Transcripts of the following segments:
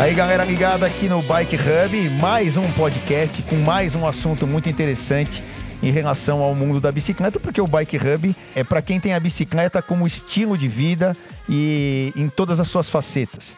Aí, galera ligada aqui no Bike Hub, mais um podcast com mais um assunto muito interessante em relação ao mundo da bicicleta, porque o Bike Hub é para quem tem a bicicleta como estilo de vida e em todas as suas facetas.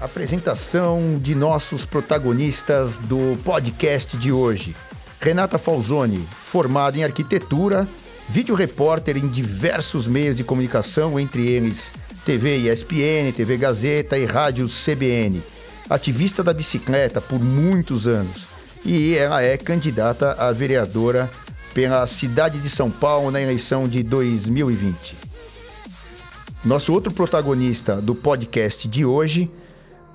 Apresentação de nossos protagonistas do podcast de hoje. Renata Falzoni, formada em arquitetura, vídeo repórter em diversos meios de comunicação, entre eles TV ESPN, TV Gazeta e Rádio CBN. Ativista da bicicleta por muitos anos. E ela é candidata a vereadora pela cidade de São Paulo na eleição de 2020. Nosso outro protagonista do podcast de hoje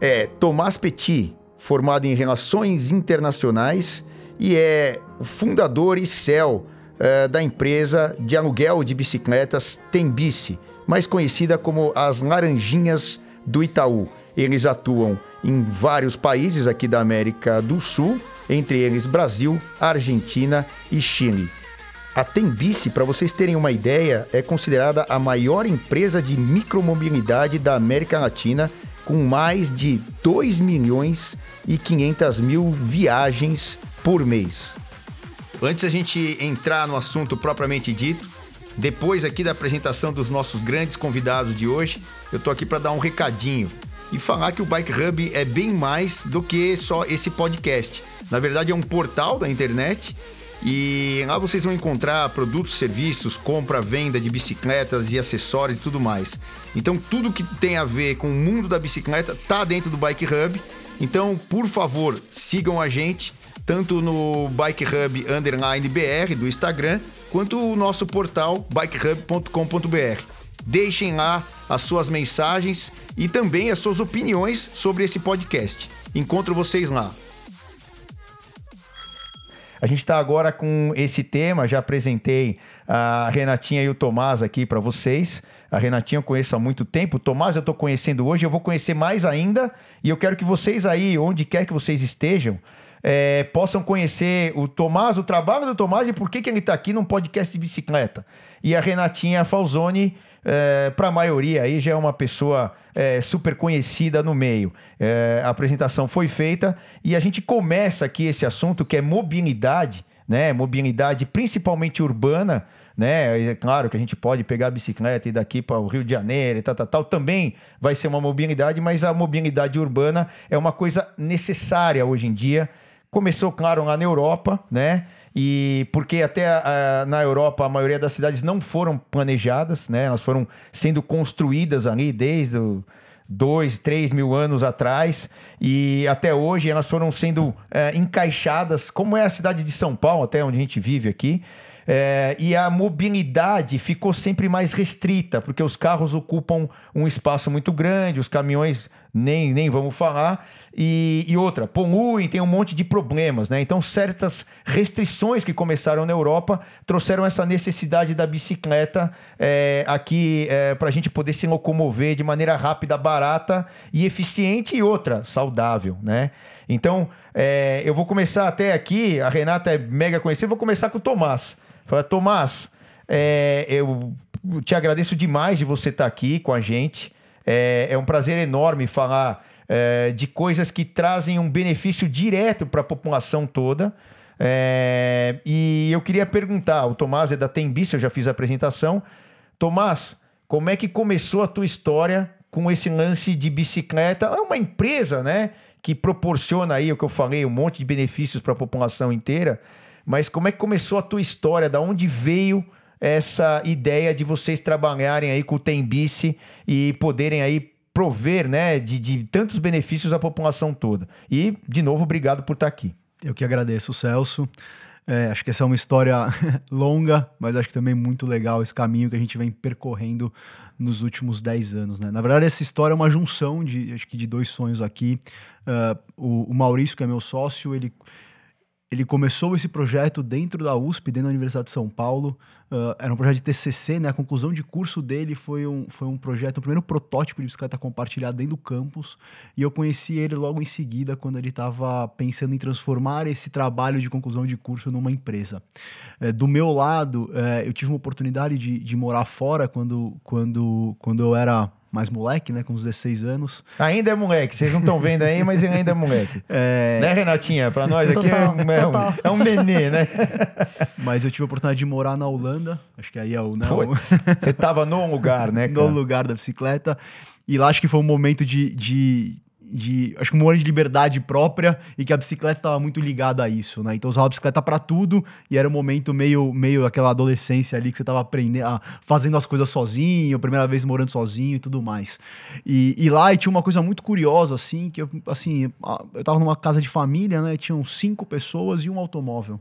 é Tomás Petit, formado em Relações Internacionais e é o fundador e CEO é, da empresa de aluguel de bicicletas Tembice mais conhecida como as Laranjinhas do Itaú. Eles atuam em vários países aqui da América do Sul, entre eles Brasil, Argentina e Chile. A Tembice, para vocês terem uma ideia, é considerada a maior empresa de micromobilidade da América Latina, com mais de 2 milhões e 500 mil viagens por mês. Antes a gente entrar no assunto propriamente dito, depois aqui da apresentação dos nossos grandes convidados de hoje, eu tô aqui para dar um recadinho e falar que o Bike Hub é bem mais do que só esse podcast. Na verdade, é um portal da internet e lá vocês vão encontrar produtos, serviços, compra, venda de bicicletas e acessórios e tudo mais. Então, tudo que tem a ver com o mundo da bicicleta tá dentro do Bike Hub. Então, por favor, sigam a gente tanto no Bike Hub underline BR do Instagram, quanto o nosso portal bikehub.com.br. Deixem lá as suas mensagens e também as suas opiniões sobre esse podcast. Encontro vocês lá. A gente está agora com esse tema, já apresentei a Renatinha e o Tomás aqui para vocês. A Renatinha eu conheço há muito tempo, o Tomás eu estou conhecendo hoje, eu vou conhecer mais ainda e eu quero que vocês aí, onde quer que vocês estejam, é, possam conhecer o Tomás, o trabalho do Tomás e por que, que ele está aqui num podcast de bicicleta. E a Renatinha Falzoni, é, para a maioria aí, já é uma pessoa é, super conhecida no meio. É, a apresentação foi feita e a gente começa aqui esse assunto que é mobilidade, né? Mobilidade principalmente urbana né? É claro que a gente pode pegar a bicicleta e daqui para o Rio de Janeiro e tal, tal, tal, também vai ser uma mobilidade, mas a mobilidade urbana é uma coisa necessária hoje em dia Começou, claro, lá na Europa, né? E porque até a, na Europa a maioria das cidades não foram planejadas, né? Elas foram sendo construídas ali desde dois, três mil anos atrás e até hoje elas foram sendo é, encaixadas, como é a cidade de São Paulo, até onde a gente vive aqui. É, e a mobilidade ficou sempre mais restrita, porque os carros ocupam um espaço muito grande, os caminhões nem, nem vamos falar. E, e outra, poluem, tem um monte de problemas, né? Então, certas restrições que começaram na Europa trouxeram essa necessidade da bicicleta é, aqui é, para a gente poder se locomover de maneira rápida, barata e eficiente, e outra, saudável, né? Então, é, eu vou começar até aqui, a Renata é mega conhecida, vou começar com o Tomás. Fala, Tomás, é, eu te agradeço demais de você estar aqui com a gente. É, é um prazer enorme falar é, de coisas que trazem um benefício direto para a população toda. É, e eu queria perguntar, o Tomás é da Tembice, eu já fiz a apresentação. Tomás, como é que começou a tua história com esse lance de bicicleta? É uma empresa, né? Que proporciona aí o que eu falei, um monte de benefícios para a população inteira. Mas como é que começou a tua história? Da onde veio essa ideia de vocês trabalharem aí com o Tembice e poderem aí prover né, de, de tantos benefícios à população toda. E, de novo, obrigado por estar aqui. Eu que agradeço, Celso. É, acho que essa é uma história longa, mas acho que também muito legal esse caminho que a gente vem percorrendo nos últimos 10 anos. Né? Na verdade, essa história é uma junção de, acho que de dois sonhos aqui. Uh, o, o, Maurício, que é meu sócio, ele ele começou esse projeto dentro da USP, dentro da Universidade de São Paulo. Uh, era um projeto de TCC, né? A conclusão de curso dele foi um, foi um projeto, o um primeiro protótipo de bicicleta compartilhada dentro do campus. E eu conheci ele logo em seguida, quando ele estava pensando em transformar esse trabalho de conclusão de curso numa empresa. Uh, do meu lado, uh, eu tive uma oportunidade de, de morar fora quando, quando, quando eu era mais moleque, né? Com uns 16 anos. Ainda é moleque, vocês não estão vendo aí, mas ele ainda é moleque. É... Né, Renatinha? Para nós aqui total, é, um, é, um, é, um, nenê, né? mas eu tive a oportunidade de morar na Holanda, acho que aí é o... Né, Puts, você tava no lugar, né, cara? No lugar da bicicleta. E lá acho que foi um momento de, de de acho que um momento de liberdade própria e que a bicicleta estava muito ligada a isso, né? Então usava a bicicleta para tudo e era um momento meio meio aquela adolescência ali que você estava aprendendo, fazendo as coisas sozinho, primeira vez morando sozinho e tudo mais. E, e lá e tinha uma coisa muito curiosa assim, que eu, assim, eu estava numa casa de família, né? Tinham cinco pessoas e um automóvel.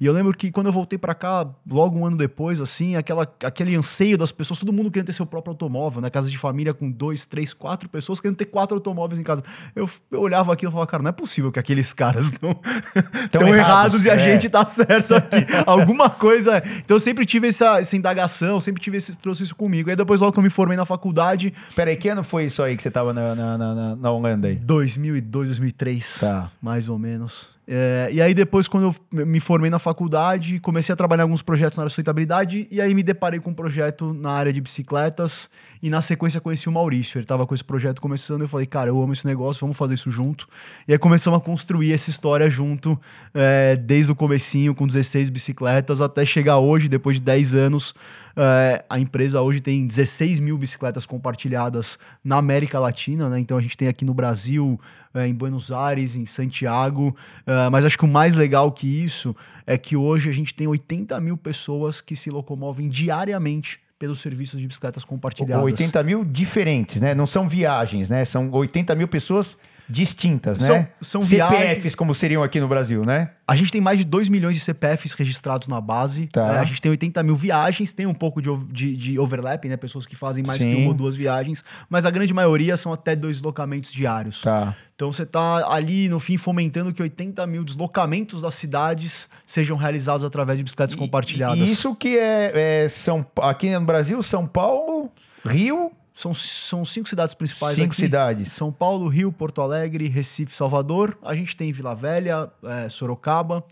E eu lembro que quando eu voltei para cá, logo um ano depois, assim, aquela, aquele anseio das pessoas, todo mundo querendo ter seu próprio automóvel, né? Casa de família com dois, três, quatro pessoas querendo ter quatro automóveis em casa. Eu, eu olhava aquilo e falava, cara, não é possível que aqueles caras estão errados, errados e a é. gente tá certo aqui. Alguma coisa. Então eu sempre tive essa, essa indagação, sempre tive esse, trouxe isso comigo. Aí depois, logo que eu me formei na faculdade. Peraí, que ano foi isso aí que você tava na, na, na, na Holanda aí? 2002, 2003. Tá. Mais ou menos. É, e aí depois, quando eu me formei na faculdade, comecei a trabalhar alguns projetos na área de sustentabilidade e aí me deparei com um projeto na área de bicicletas e na sequência conheci o Maurício. Ele estava com esse projeto começando eu falei, cara, eu amo esse negócio, vamos fazer isso junto. E aí começamos a construir essa história junto, é, desde o comecinho, com 16 bicicletas, até chegar hoje, depois de 10 anos, é, a empresa hoje tem 16 mil bicicletas compartilhadas na América Latina, né? Então a gente tem aqui no Brasil, em Buenos Aires, em Santiago. É, mas acho que o mais legal que isso é que hoje a gente tem 80 mil pessoas que se locomovem diariamente pelos serviços de bicicletas compartilhadas. 80 mil diferentes, né? Não são viagens, né? São 80 mil pessoas distintas, né? São, CPFs, como seriam aqui no Brasil, né? A gente tem mais de 2 milhões de CPFs registrados na base. Tá. É, a gente tem 80 mil viagens, tem um pouco de, de, de overlap, né? Pessoas que fazem mais Sim. que uma ou duas viagens, mas a grande maioria são até dois deslocamentos diários. Tá. Então você está ali, no fim, fomentando que 80 mil deslocamentos das cidades sejam realizados através de bicicletas e, compartilhadas. Isso que é, é São aqui no Brasil, São Paulo, Rio são, são cinco cidades principais Cinco aqui. cidades. São Paulo, Rio, Porto Alegre, Recife, Salvador. A gente tem Vila Velha, é, Sorocaba.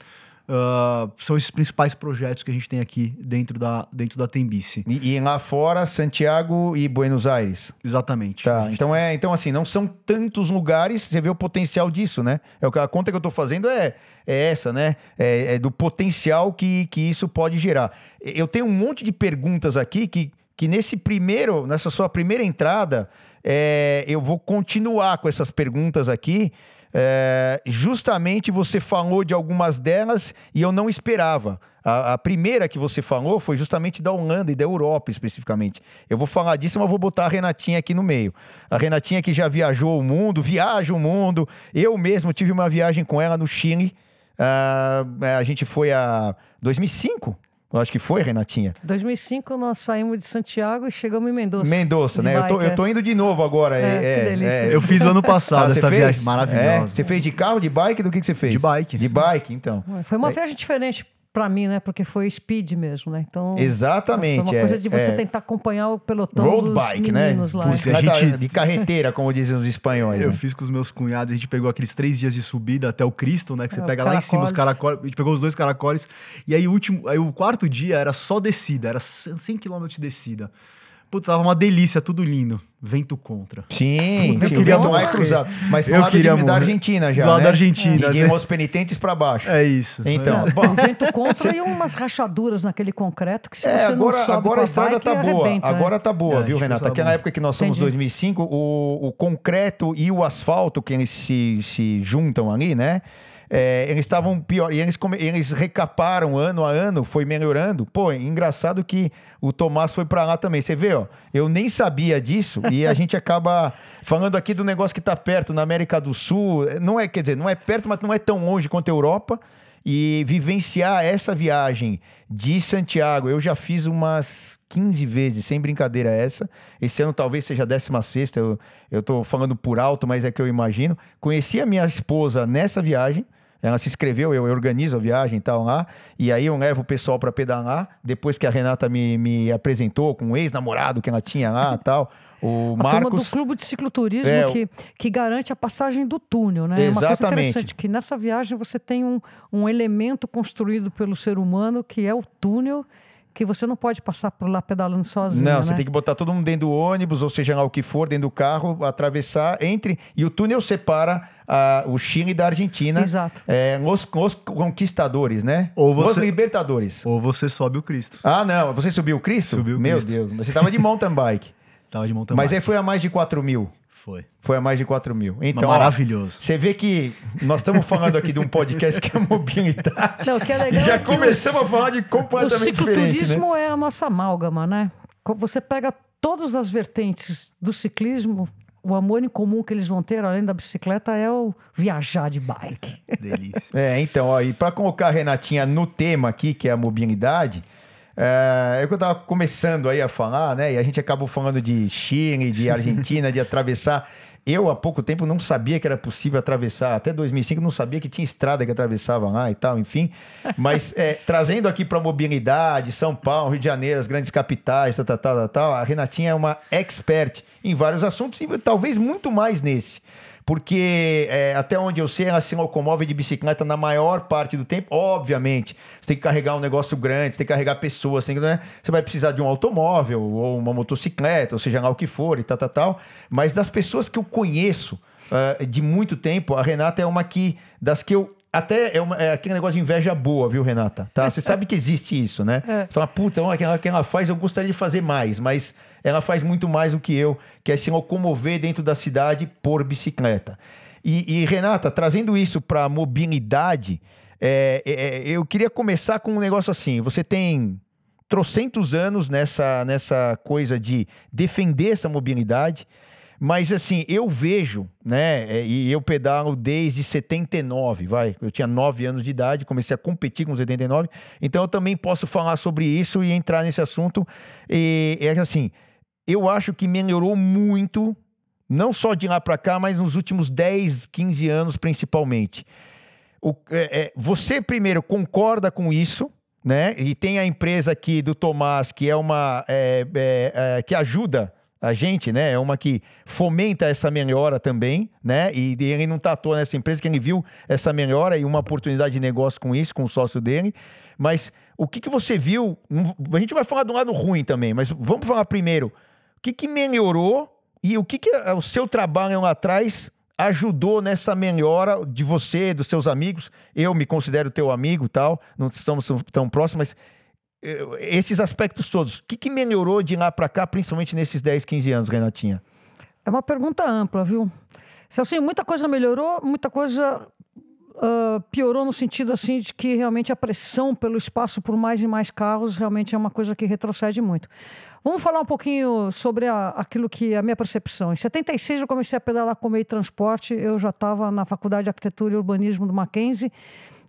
Uh, são esses principais projetos que a gente tem aqui dentro da, dentro da Tembice. E, e lá fora, Santiago e Buenos Aires. Exatamente. Tá, então é, então assim, não são tantos lugares, você vê o potencial disso, né? É o que a conta que eu estou fazendo é, é essa, né? É, é, do potencial que, que isso pode gerar. Eu tenho um monte de perguntas aqui que que nesse primeiro, nessa sua primeira entrada, é, eu vou continuar com essas perguntas aqui. É, justamente você falou de algumas delas e eu não esperava. A, a, primeira que você falou foi justamente da Holanda e da Europa especificamente. Eu vou falar disso, mas vou botar a Renatinha aqui no meio. A Renatinha que já viajou o mundo, viaja o mundo. Eu mesmo tive uma viagem com ela no Chile. Uh, a gente foi a 2005, eu acho que foi, Renatinha. 2005 nós saímos de Santiago e chegamos em Mendoza. Mendoza, né? Bike, eu, tô, é. eu tô indo de novo agora. É, é, que delícia. É. Eu fiz o ano passado ah, essa fez? viagem maravilhosa. É? Você fez de carro, de bike? Do que, que você fez? De bike. De bike, então. Foi uma viagem diferente para mim, né? Porque foi speed mesmo, né? Então. Exatamente. Foi uma coisa de você é, tentar acompanhar o pelotão Road dos bike, né? meninos né? lá. Bicicleta gente... de carreteira, como dizem os espanhóis. Eu né? fiz com os meus cunhados, a gente pegou aqueles três dias de subida até o Cristo, né? Que você é, pega lá em cima os caracóis. A gente pegou os dois caracóis. E aí o último, aí o quarto dia era só descida, era 100 km de descida. Puta, tava uma delícia, tudo lindo. Vento contra. Sim, eu queria tomar é cruzado. Mas pro lado de, da Argentina já. Do lado né? da Argentina. Ninguém né? os penitentes para baixo. É isso. Então, é. Bom, vento contra e umas rachaduras naquele concreto que se é, você agora, não sobe agora a estrada tá boa. Arrebenta, agora tá boa, é, viu, Renata? Aquela época que nós somos Entendi. 2005, o, o concreto e o asfalto que eles se, se juntam ali, né? É, eles estavam pior. E eles, eles recaparam ano a ano, foi melhorando. Pô, engraçado que o Tomás foi para lá também. Você vê, ó, eu nem sabia disso e a gente acaba falando aqui do negócio que está perto, na América do Sul. Não é, quer dizer, não é perto, mas não é tão longe quanto a Europa. E vivenciar essa viagem de Santiago, eu já fiz umas 15 vezes, sem brincadeira essa. Esse ano talvez seja a 16, eu, eu tô falando por alto, mas é que eu imagino. Conheci a minha esposa nessa viagem Ela se inscreveu, eu, eu organizo a viagem e tal lá. E aí eu levo o pessoal para pedalar. Depois que a Renata me, me apresentou com o ex-namorado que ela tinha lá e tal. O A Marcos. do clube de cicloturismo É, que, que garante a passagem do túnel, né? É uma coisa Exatamente. interessante que nessa viagem você tem um, um elemento construído pelo ser humano que é o túnel que você não pode passar por lá pedalando sozinho, Não, né? você tem que botar todo mundo dentro do ônibus, ou seja lá o que for, dentro do carro, atravessar entre. E o túnel separa ah, o Chile da Argentina. Exato. É, os, os conquistadores, né? Ou Os você- libertadores. Ou você sobe o Cristo. Ah, não. Você subiu o Cristo? Subi o Meu Cristo. Deus. Você tava de mountain bike. Tava de mountain Mas aí bike. foi a mais de 4 mil. Foi. Foi a mais de 4 mil. Então, maravilhoso. Você vê que nós estamos falando aqui de um podcast que é mobilidade. Não, o que é e legal já é começamos os- a falar de O completamente diferente, né? cicloturismo é a nossa amálgama, né? Você pega todas as vertentes do ciclismo, o amor em comum que eles vão ter, além da bicicleta, é o viajar de bike. Delícia. É, então, ó, e para colocar a Renatinha no tema aqui, que é a mobilidade, é, é que eu tava começando aí a falar, né? E a gente acabou falando de Chile, de Argentina, de atravessar. Eu, há pouco tempo, não sabia que era possível atravessar. Até 2005, não sabia que tinha estrada que atravessava lá e tal, enfim. Mas é, trazendo aqui para mobilidade, São Paulo, Rio de Janeiro, as grandes capitais, tal, tal, tal, tal, a Renatinha é uma expert em vários assuntos e talvez muito mais nesse porque é, até onde eu sei, ela se locomove de bicicleta na maior parte do tempo. Obviamente, você tem que carregar um negócio grande, você tem que carregar pessoas, você, que, né? você vai precisar de um automóvel ou uma motocicleta, ou seja lá o que for e tal, tal, tal. Mas das pessoas que eu conheço ah, de muito tempo, a Renata é uma que, das que eu. Até é, uma- é aquele negócio de inveja boa, viu, Renata? Tá? Você sabe que existe isso, né? Você fala, puta, olha, aquela que ela faz, eu gostaria de fazer mais, mas ela faz muito mais do que eu, que é se locomover dentro da cidade por bicicleta. E, e, Renata, trazendo isso para a mobilidade, é, é, é, eu queria começar com um negócio assim. Você tem trocentos anos nessa, nessa coisa de defender essa mobilidade, mas assim, eu vejo, né, é, e eu pedalo desde 79, vai, eu tinha 9 anos de idade, comecei a competir com 79, então eu também posso falar sobre isso e entrar nesse assunto, e é assim, eu acho que melhorou muito, não só de lá para cá, mas nos últimos 10, 15 anos principalmente. O- é, é, você primeiro concorda com isso, né? E tem a empresa aqui do Tomás que é uma é, é, é, que ajuda a gente, né? É uma que fomenta essa melhora também, né? E ele não está à toa nessa empresa, que ele viu essa melhora e uma oportunidade de negócio com isso, com o sócio dele. Mas o que, que você viu? A gente vai falar do lado ruim também, mas vamos falar primeiro. Que, que melhorou e o que, que o seu trabalho lá atrás ajudou nessa melhora de você, dos seus amigos? Eu me considero teu amigo tal, não estamos tão próximos, mas eh, esses aspectos todos, o que, que melhorou de lá para cá, principalmente nesses 10, 15 anos, Renatinha? É uma pergunta ampla, viu? Se assim, muita coisa melhorou, muita coisa ah, piorou no sentido assim de que realmente a pressão pelo espaço por mais e mais carros realmente é uma coisa que retrocede muito. Vamos falar um pouquinho sobre a- aquilo que é a minha percepção. Em 76 eu comecei a pedalar com meio transporte, eu já estava na Faculdade de Arquitetura e Urbanismo do Mackenzie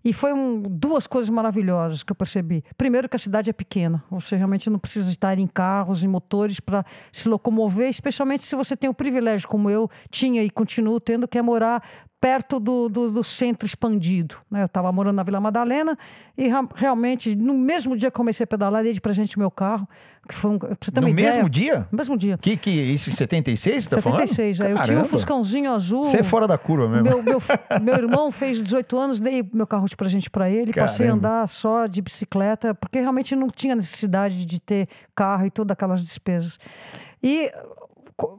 e foi um- duas coisas maravilhosas que eu percebi. Primeiro, que a cidade é pequena. Você realmente não precisa estar em carros e motores para se locomover, especialmente se você tem o privilégio, como eu tinha e continuo tendo, que é morar perto do, do, do centro expandido. né? Eu estava morando na Vila Madalena e realmente, no mesmo dia que comecei a pedalar, dei de presente meu carro, que foi um, você ter No ideia, mesmo dia? No mesmo dia. Que, que isso em 76, você tá falando? 76, é. eu tinha um Caramba. Fuscãozinho azul. Você é fora da curva mesmo. Meu, meu, meu irmão fez 18 anos, dei meu carro de presente para ele, passei a Caramba. andar só de bicicleta, porque realmente não tinha necessidade de ter carro e todas aquelas despesas. E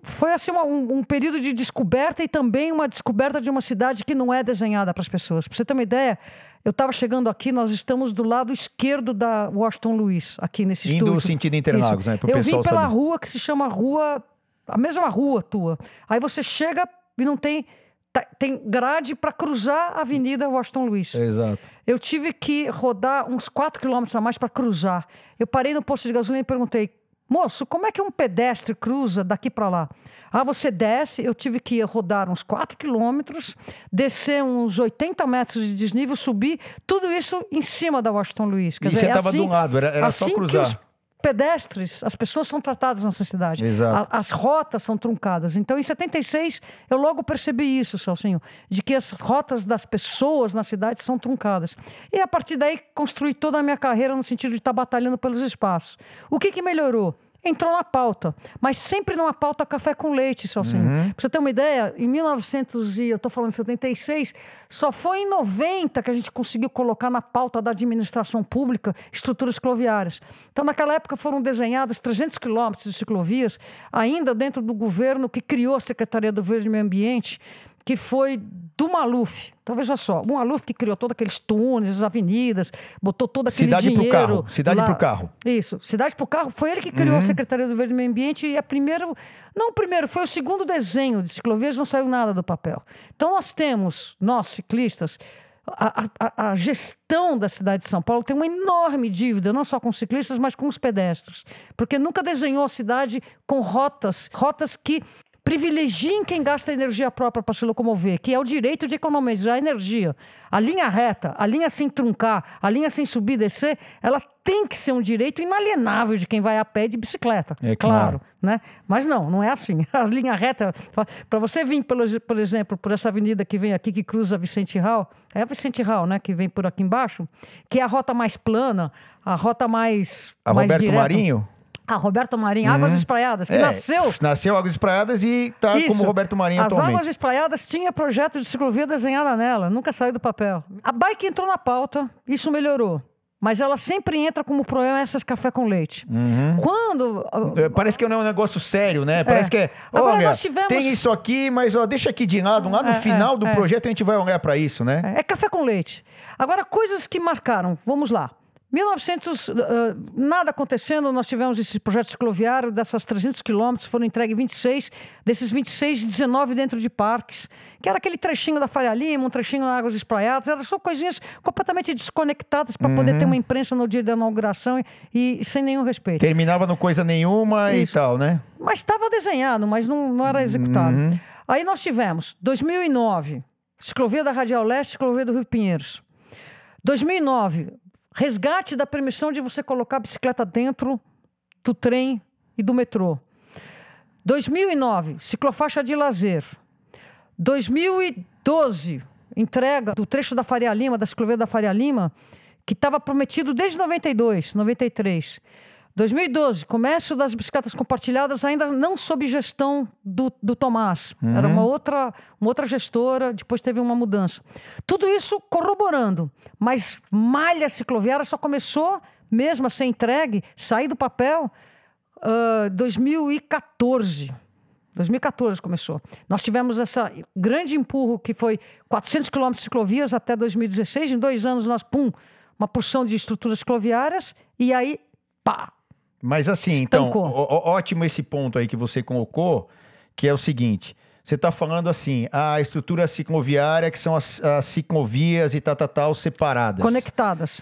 foi assim um, um período de descoberta e também uma descoberta de uma cidade que não é desenhada para as pessoas. Para você ter uma ideia, eu estava chegando aqui, nós estamos do lado esquerdo da Washington Luiz, aqui nesse Indo estúdio. sentido Interlagos, Isso. né, pro Eu vim pela saber. rua que se chama Rua, a mesma rua tua. Aí você chega e não tem tá- tem grade para cruzar a Avenida Washington Luiz. Exato. Eu tive que rodar uns 4 quilômetros a mais para cruzar. Eu parei no posto de gasolina e perguntei: moço, como é que um pedestre cruza daqui para lá? Ah, você desce. Eu tive que rodar uns 4 quilômetros, descer uns 80 metros de desnível, subir, tudo isso em cima da Washington Luiz. Quer E dizer, você é tava assim- do lado, era- era só assim que cruzar. Pedestres, as pessoas são tratadas nessa cidade. Exato. As rotas são truncadas. Então, em 76, eu logo percebi isso, Celcinho, de que as rotas das pessoas na cidade são truncadas. E a partir daí, construí toda a minha carreira no sentido de estar batalhando pelos espaços. O que, que melhorou? Entrou na pauta, mas sempre numa pauta café com leite, Celcinho. Pra você ter uma ideia, em 1900 e eu tô falando 76, só foi em 90 que a gente conseguiu colocar na pauta da administração pública estruturas cicloviárias. Então, naquela época foram desenhadas 300 quilômetros de ciclovias, ainda dentro do governo que criou a Secretaria do Verde e Meio Ambiente, que foi do Maluf. Então, veja só, o Maluf que criou todos aqueles túneis, as avenidas, botou todo aquele Cidade pro dinheiro... carro, cidade lá. pro carro. Isso, Cidade pro Carro, foi ele que criou a Secretaria do Verde e Meio Ambiente e a primeira, não o primeiro, foi o segundo desenho de ciclovias, não saiu nada do papel. Então nós temos, nós ciclistas, a, a- a- a gestão da cidade de São Paulo tem uma enorme dívida, não só com os ciclistas, mas com os pedestres. Porque nunca desenhou a cidade com rotas, rotas que privilegiem quem gasta energia própria para se locomover, que é o direito de economizar energia. A linha reta, a linha sem truncar, a linha sem subir e descer, ela tem que ser um direito inalienável de quem vai a pé de bicicleta. É claro. né? Mas não, não é assim. As linhas retas, para você vir, pelo, por exemplo, por essa avenida que vem aqui, que cruza Vicente Hall, é a Vicente Hall, né, que vem por aqui embaixo, que é a rota mais plana, a rota mais A mais Roberto direta. Marinho? A Roberto Marinho, Águas Espraiadas, que É, nasceu Nasceu Águas Espraiadas e tá isso. como Roberto Marinho As atualmente. Águas Espraiadas tinha projeto de ciclovia desenhada nela, nunca saiu do papel. A bike entrou na pauta, isso melhorou. Mas ela sempre entra como problema essas café com leite. Uhum. Quando. É, Parece que não é um negócio sério, né? Parece que é. Agora Olha, nós tivemos- tem isso aqui, mas ó, deixa aqui de lado. Lá no É, final é, do é. projeto a gente vai olhar para isso, né? É café com leite. Agora, coisas que marcaram. Vamos lá. 1900, ah, nada acontecendo, nós tivemos esse projeto cicloviário, dessas 300 quilômetros, foram entregues 26, desses 26, 19 dentro de parques, que era aquele trechinho da Faria Lima, um trechinho na Águas Espraiadas, eram só coisinhas completamente desconectadas para poder Uhum. ter uma imprensa no dia da inauguração e, e sem nenhum respeito. Terminava no coisa nenhuma Isso. e tal, né? Mas estava desenhado, mas não, não era executado. Uhum. Aí nós tivemos 2009, ciclovia da Radial Leste, ciclovia do Rio Pinheiros. 2009, resgate da permissão de você colocar a bicicleta dentro do trem e do metrô. 2009, ciclofaixa de lazer. 2012, entrega do trecho da Faria Lima, da ciclovia da Faria Lima, que estava prometido desde 92, 93. 2012, comércio das bicicletas compartilhadas, ainda não sob gestão do, do Tomás. Era uma outra, uma outra gestora, depois teve uma mudança. Tudo isso corroborando, mas malha cicloviária só começou mesmo a ser entregue, sair do papel, ah, 2014. 2014 começou. Nós tivemos essa grande empurro que foi 400 quilômetros de ciclovias até 2016. Em dois anos nós, pum, uma porção de estruturas cicloviárias e aí, pá, Mas assim, então, Estancou. ó- ó- ótimo esse ponto aí que você colocou, que é o seguinte. Você está falando assim, a estrutura cicloviária, que são as, as ciclovias e tal, tal, tal, separadas. conectadas.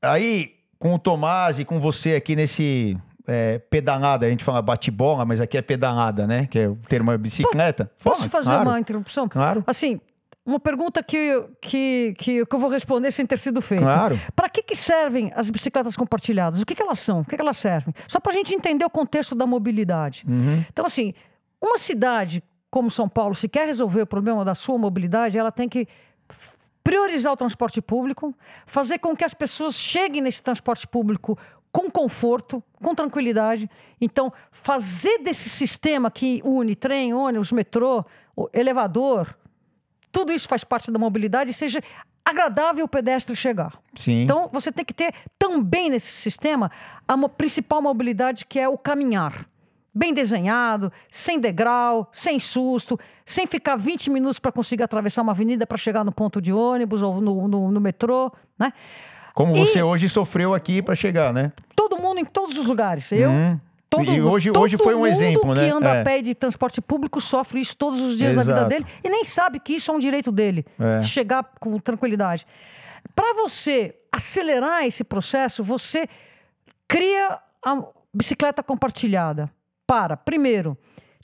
Aí, com o Tomás e com você aqui nesse é, pedalada, a gente fala bate-bola, mas aqui é pedalada, né? Que é o termo é bicicleta. Posso Pode, fazer claro, uma interrupção? Claro. Assim, uma pergunta que, que, que, que eu vou responder sem ter sido feita. Claro. Para que, que servem as bicicletas compartilhadas? O que, que elas são? O que, que elas servem? Só para a gente entender o contexto da mobilidade. Uhum. Então, assim, uma cidade como São Paulo, se quer resolver o problema da sua mobilidade, ela tem que priorizar o transporte público, fazer com que as pessoas cheguem nesse transporte público com conforto, com tranquilidade. Então, fazer desse sistema que une trem, ônibus, metrô, elevador, tudo isso faz parte da mobilidade e seja agradável o pedestre chegar. Sim. Então, você tem que ter também nesse sistema a principal mobilidade, que é o caminhar. Bem desenhado, sem degrau, sem susto, sem ficar 20 minutos para conseguir atravessar uma avenida para chegar no ponto de ônibus ou no, no- no metrô, né? Como E- você hoje sofreu aqui para chegar, né? Todo mundo em todos os lugares. Eu. Todo. E hoje- todo hoje foi um mundo exemplo, que né? anda É. a pé de transporte público sofre isso todos os dias da vida Exato. dele e nem sabe que isso é um direito dele, É. de chegar com tranquilidade. Para você acelerar esse processo, você cria a bicicleta compartilhada para, primeiro,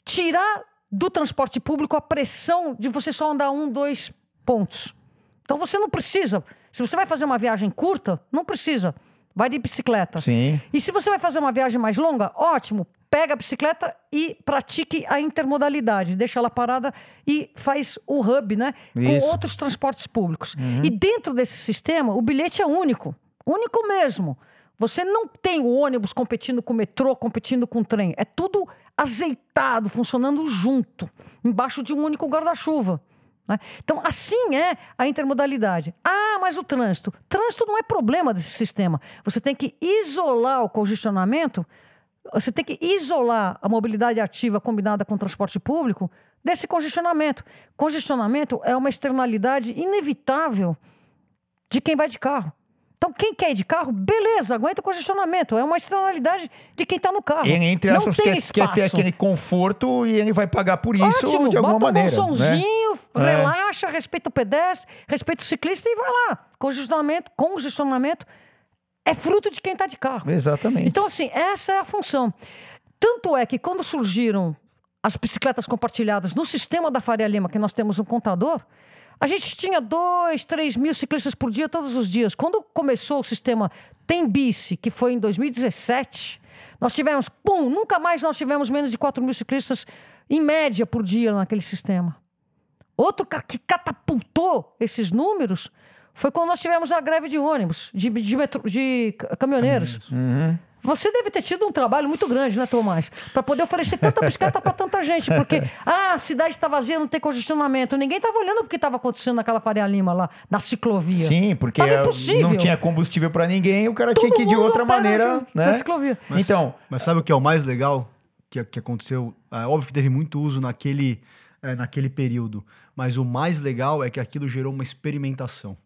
tirar do transporte público a pressão de você só andar um, dois pontos. Então você não precisa. Se você vai fazer uma viagem curta, não precisa vai de bicicleta. Sim. E se você vai fazer uma viagem mais longa, ótimo, pega a bicicleta e pratique a intermodalidade. Deixa ela parada e faz o hub, né? Isso. Com outros transportes públicos. E dentro desse sistema, o bilhete é único. Único mesmo. Você não tem o ônibus competindo com o metrô, competindo com o trem. É tudo azeitado, funcionando junto, embaixo de um único guarda-chuva. Né? Então, assim é a intermodalidade. Ah, mas o trânsito. Trânsito não é problema desse sistema. Você tem que isolar o congestionamento, você tem que isolar a mobilidade ativa combinada com o transporte público desse congestionamento. Congestionamento é uma externalidade inevitável de quem vai de carro. Então, quem quer ir de carro, beleza, aguenta o congestionamento. É uma externalidade de quem está no carro. Ele, entre não aspas, tem quer, quer espaço. ter aquele conforto e ele vai pagar por isso Ótimo, de alguma bota maneira. um bom né? É. relaxa, respeita o pedestre, respeita o ciclista e vai lá. Congestionamento, congestionamento é fruto de quem está de carro. Exatamente. Então, assim, essa é a função. Tanto é que quando surgiram as bicicletas compartilhadas no sistema da Faria Lima, que nós temos um contador, a gente tinha dois, três mil ciclistas por dia, todos os dias. Quando começou o sistema Tem Bici, que foi em 2017, nós tivemos, pum, nunca mais nós tivemos menos de 4 mil ciclistas em média por dia naquele sistema. Outro que catapultou esses números foi quando nós tivemos a greve de ônibus, de, de, metro- de ca- caminhoneiros. Você deve ter tido um trabalho muito grande, né, Tomás? Para poder oferecer tanta bicicleta para tanta gente. Porque, ah, a cidade está vazia, não tem congestionamento. Ninguém estava olhando o que estava acontecendo naquela Faria Lima lá, na ciclovia. Sim, porque impossível. não tinha combustível para ninguém, o cara tinha Todo que ir de outra na- maneira, na né? ciclovia. Mas- Então, Mas sabe o que é o mais legal que, que aconteceu? É óbvio que teve muito uso naquele, é, naquele período, mas o mais legal é que aquilo gerou uma experimentação.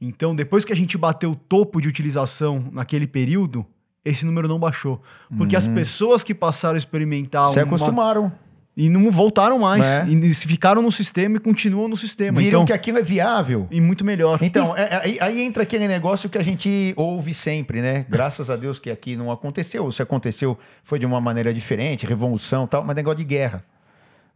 Então, depois que a gente bateu o topo de utilização naquele período, esse número não baixou. Porque as pessoas que passaram a experimentar se uma- acostumaram. e não voltaram mais. É. E ficaram no sistema e continuam no sistema. Viram então, que aquilo é viável. E muito melhor. Então, é- é- aí, aí entra aquele negócio que a gente ouve sempre, né? Graças a Deus que aqui não aconteceu. Se aconteceu, foi de uma maneira diferente, revolução e tal, mas negócio de guerra.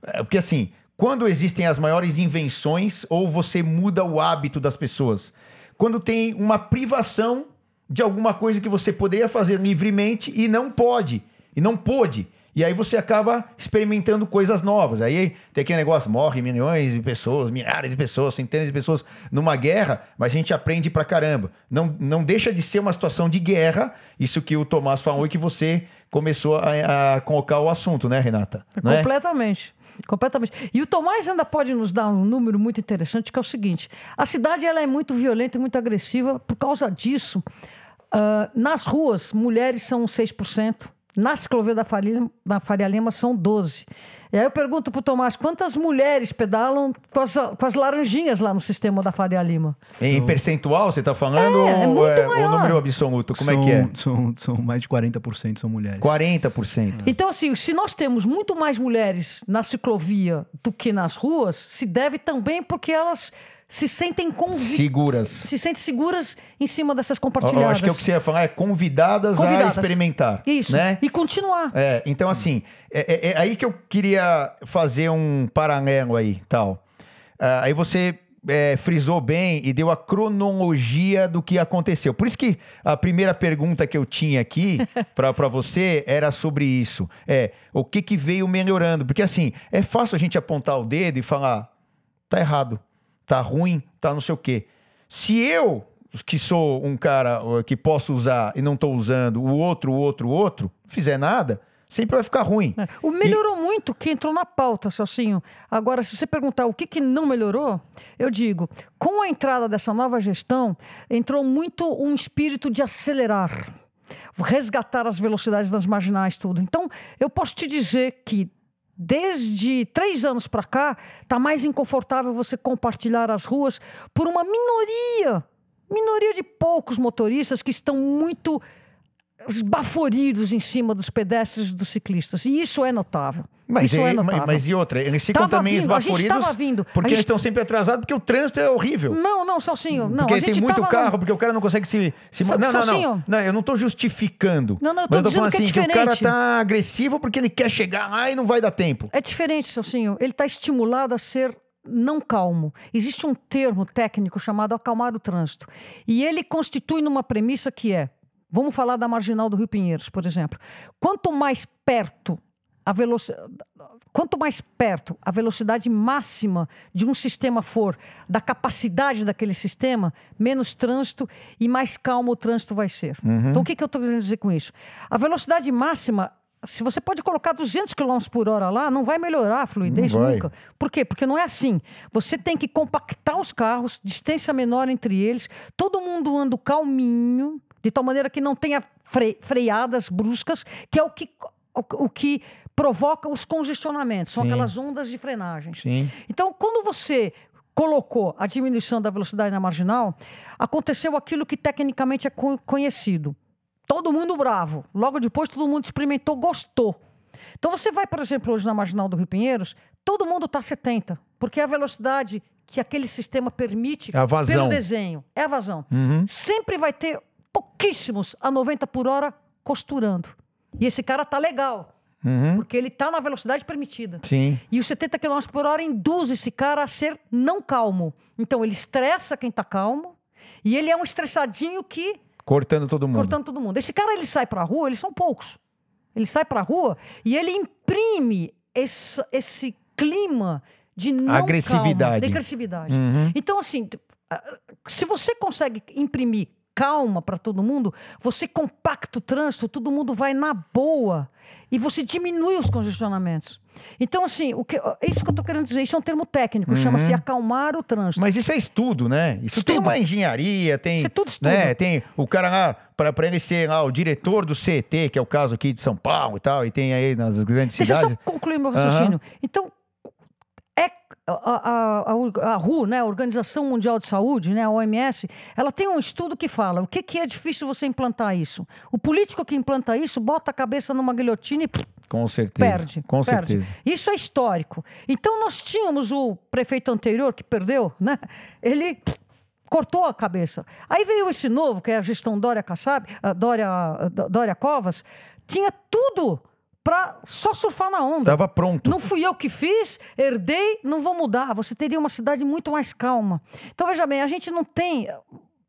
É, Porque assim, quando existem as maiores invenções, ou você muda o hábito das pessoas. Quando tem uma privação de alguma coisa que você poderia fazer livremente e não pode, e não pôde. E aí você acaba experimentando coisas novas. Aí tem aquele negócio, morre milhões de pessoas, milhares de pessoas, centenas de pessoas numa guerra, mas a gente aprende pra caramba. Não, não deixa de ser uma situação de guerra, isso que o Tomás falou e que você começou a, a colocar o assunto, né, Renata? Né? Completamente. Completamente. E o Tomás ainda pode nos dar um número muito interessante, que é o seguinte: a cidade ela é muito violenta e muito agressiva. Por causa disso, ah, nas ruas, mulheres são 6%, na ciclovia da Faria, da Faria Lima são 12%. E aí eu pergunto pro Tomás, quantas mulheres pedalam com as, com as laranjinhas lá no sistema da Faria Lima? Em percentual, você tá falando? É, é ou muito o maior. número absoluto? Como são, é que é? São, são mais de 40% são mulheres. 40%. Então, assim, se nós temos muito mais mulheres na ciclovia do que nas ruas, se deve também porque elas se sentem convi Seguras. se sentem seguras em cima dessas Eu compartilhadas. acho que é o que você ia falar é convidadas, a Convidadas. experimentar. Isso. Né? E continuar. É, então, assim, é, é- é aí que eu queria fazer um paralelo aí, tal. Ah, aí você é, frisou bem e deu a cronologia do que aconteceu. Por isso que a primeira pergunta que eu tinha aqui para você era sobre isso. É, o que que veio melhorando? Porque, assim, é fácil a gente apontar o dedo e falar, tá errado, tá ruim, tá não sei o quê. Se eu, que sou um cara que posso usar e não tô usando, o outro, o outro, o outro, fizer nada, sempre vai ficar ruim. É. O melhorou muito que entrou na pauta, Celcinho. Agora, se você perguntar o que, que não melhorou, eu digo, com a entrada dessa nova gestão, entrou muito um espírito de acelerar, resgatar as velocidades das marginais, tudo. Então, eu posso te dizer que desde três anos para cá, está mais inconfortável você compartilhar as ruas por uma minoria, minoria de poucos motoristas que estão muito esbaforidos em cima dos pedestres e dos ciclistas. E isso é notável. Mas, isso é e- mas, mas e outra? Eles ficam Tava também vindo, a gente esbaforidos vindo. porque A eles gente- estão sempre atrasados, porque o trânsito é horrível. Não, não, Salsinho, não. porque a gente tem muito tava carro, porque o cara não consegue se. se Sa- não, não, não, Salsinho. não. Eu não tô justificando. Não, não, eu tô mas eu tô falando que é assim, que o cara tá agressivo porque ele quer chegar lá e não vai dar tempo. É diferente, Celcinho. Ele está estimulado a ser não calmo. Existe um termo técnico chamado acalmar o trânsito. E ele constitui numa premissa que é: Vamos falar da marginal do Rio Pinheiros, por exemplo. Quanto mais perto a velocidade. Quanto mais perto a velocidade máxima de um sistema for da capacidade daquele sistema, menos trânsito e mais calmo o trânsito vai ser. Uhum. Então, o que, que eu estou querendo dizer com isso? A velocidade máxima, se você pode colocar 200 km por hora lá, não vai melhorar a fluidez nunca. Por quê? Porque não é assim. Você tem que compactar os carros, distância menor entre eles, todo mundo anda calminho, de tal maneira que não tenha fre- freadas bruscas, que é o que, o, o que provoca os congestionamentos, são Sim. aquelas ondas de frenagem. Sim. Então, quando você colocou a diminuição da velocidade na marginal, aconteceu aquilo que tecnicamente é co- conhecido. Todo mundo bravo. Logo depois, todo mundo experimentou, gostou. Então, você vai, por exemplo, hoje na marginal do Rio Pinheiros, todo mundo está 70, porque é a velocidade que aquele sistema permite É pelo desenho. É a vazão. Sempre vai ter pouquíssimos a 90 por hora costurando. E esse cara tá legal, porque ele tá na velocidade permitida. Sim. E os 70 km por hora induz esse cara a ser não calmo. Então ele estressa quem tá calmo e ele é um estressadinho que Cortando todo mundo. cortando todo mundo. Esse cara ele sai pra rua, eles são poucos. Ele sai pra rua e ele imprime esse, esse clima de não Agressividade. calma, de agressividade. Então assim, se você consegue imprimir calma para todo mundo, você compacta o trânsito, todo mundo vai na boa e você diminui os congestionamentos. Então assim, o que, é isso que eu tô querendo dizer, isso é um termo técnico, chama-se acalmar o trânsito. Mas isso é estudo, né? Isso tem Estudo. uma engenharia, tem. Isso é tudo estudo. Né? Tem o cara lá, para ele ser lá, o diretor do CET, que é o caso aqui de São Paulo e tal, e tem aí nas grandes Deixa eu cidades. só concluir meu raciocínio. Então, é a, a, a, RU, né, a Organização Mundial de Saúde, né, a OMS, ela tem um estudo que fala o que, que é difícil você implantar isso. O político que implanta isso bota a cabeça numa guilhotina e Com certeza. perde. Com perde. certeza. Isso é histórico. Então nós tínhamos o prefeito anterior que perdeu, né? Ele cortou a cabeça. Aí veio esse novo, que é a gestão Dória Kassab, Dória, Dória Covas, tinha tudo para só surfar na onda. Tava pronto. Não fui eu que fiz, herdei, não vou mudar. Você teria uma cidade muito mais calma. Então veja bem, a gente não tem,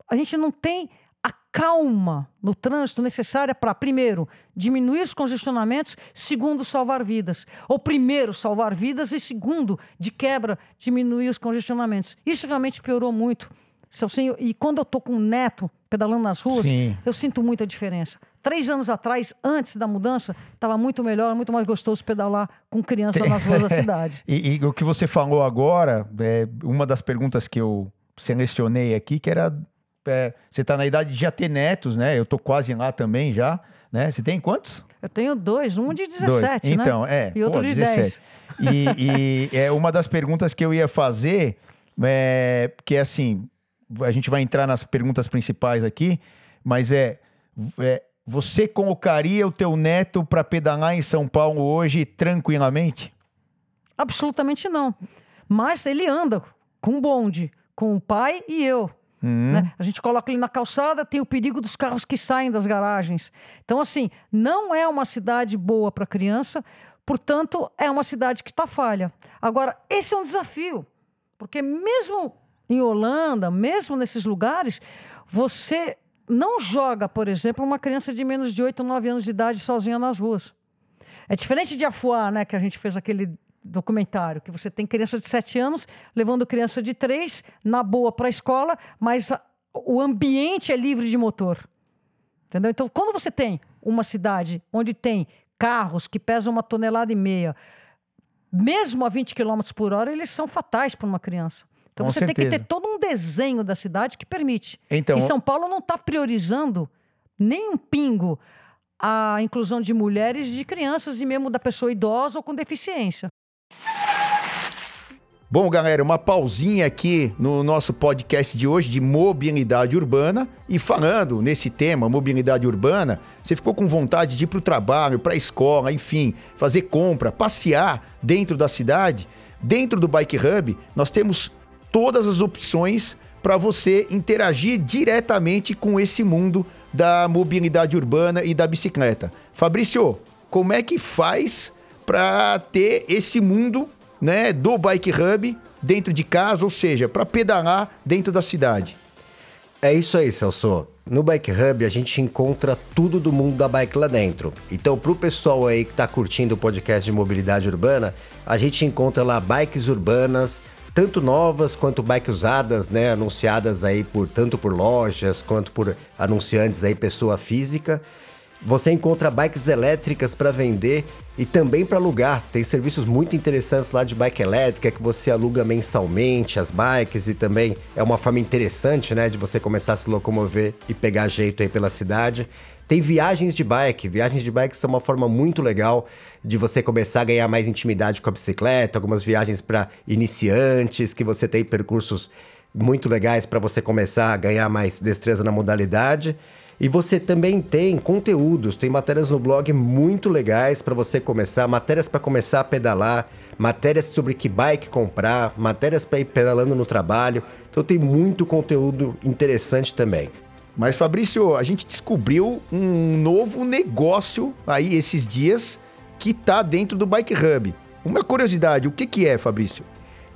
a gente não tem a calma no trânsito necessária para primeiro diminuir os congestionamentos, segundo salvar vidas. Ou primeiro salvar vidas e segundo de quebra diminuir os congestionamentos. Isso realmente piorou muito. Celcinho, E quando eu tô com um neto pedalando nas ruas, Sim. eu sinto muita diferença. Três anos atrás, antes da mudança, estava muito melhor, muito mais gostoso pedalar com criança nas ruas da cidade. E, e o que você falou agora, é uma das perguntas que eu selecionei aqui, que era. é, você tá na idade de já ter netos, né? Eu tô quase lá também já. Né? Você tem quantos? Eu tenho dois, um de Dois. 17, né? Então, é. E outro pô, de 17. 10. E, e é uma das perguntas que eu ia fazer, é, que é assim, a gente vai entrar nas perguntas principais aqui, mas é, é, você colocaria o teu neto para pedalar em São Paulo hoje tranquilamente? Absolutamente não. Mas ele anda com bonde, com o pai e eu. Hum. né? A gente coloca ele na calçada, tem o perigo dos carros que saem das garagens. Então, assim, não é uma cidade boa para criança, portanto, é uma cidade que está falha. Agora, esse é um desafio, porque mesmo em Holanda, mesmo nesses lugares, você não joga, por exemplo, uma criança de menos de 8 ou 9 anos de idade sozinha nas ruas. É diferente de Afuá, né, que a gente fez aquele documentário, que você tem criança de 7 anos levando criança de 3 na boa para a escola, mas o ambiente é livre de motor. Entendeu? Então, quando você tem uma cidade onde tem carros que pesam uma tonelada e meia, mesmo a 20 km por hora, eles são fatais para uma criança. Então Com você tem que certeza. ter todo um desenho da cidade que permite. Então, e São Paulo não está priorizando nem um pingo a inclusão de mulheres, de crianças e mesmo da pessoa idosa ou com deficiência. Bom, galera, uma pausinha aqui no nosso podcast de hoje de mobilidade urbana. E falando nesse tema, mobilidade urbana, você ficou com vontade de ir para o trabalho, para a escola, enfim, fazer compra, passear dentro da cidade? Dentro do Bike Hub, nós temos todas as opções para você interagir diretamente com esse mundo da mobilidade urbana e da bicicleta. Fabrício, como é que faz para ter esse mundo né, do Bike Hub dentro de casa, ou seja, para pedalar dentro da cidade? É isso aí, Celso. No Bike Hub a gente encontra tudo do mundo da bike lá dentro. Então, pro pessoal aí que tá curtindo o podcast de mobilidade urbana, a gente encontra lá bikes urbanas, tanto novas quanto bikes usadas, né, anunciadas aí por tanto por lojas quanto por anunciantes aí pessoa física. Você encontra bikes elétricas para vender e também para alugar. Tem serviços muito interessantes lá de bike elétrica que você aluga mensalmente as bikes e também é uma forma interessante, né, de você começar a se locomover e pegar jeito aí pela cidade. Tem viagens de bike. Viagens de bike são uma forma muito legal de você começar a ganhar mais intimidade com a bicicleta, algumas viagens para iniciantes, que você tem percursos muito legais para você começar a ganhar mais destreza na modalidade. E você também tem conteúdos, tem matérias no blog muito legais para você começar, matérias para começar a pedalar, matérias sobre que bike comprar, matérias para ir pedalando no trabalho. Então tem muito conteúdo interessante também. Mas Fabrício, a gente descobriu um novo negócio aí esses dias que tá dentro do Bike Hub. Uma curiosidade, o que que é, Fabrício?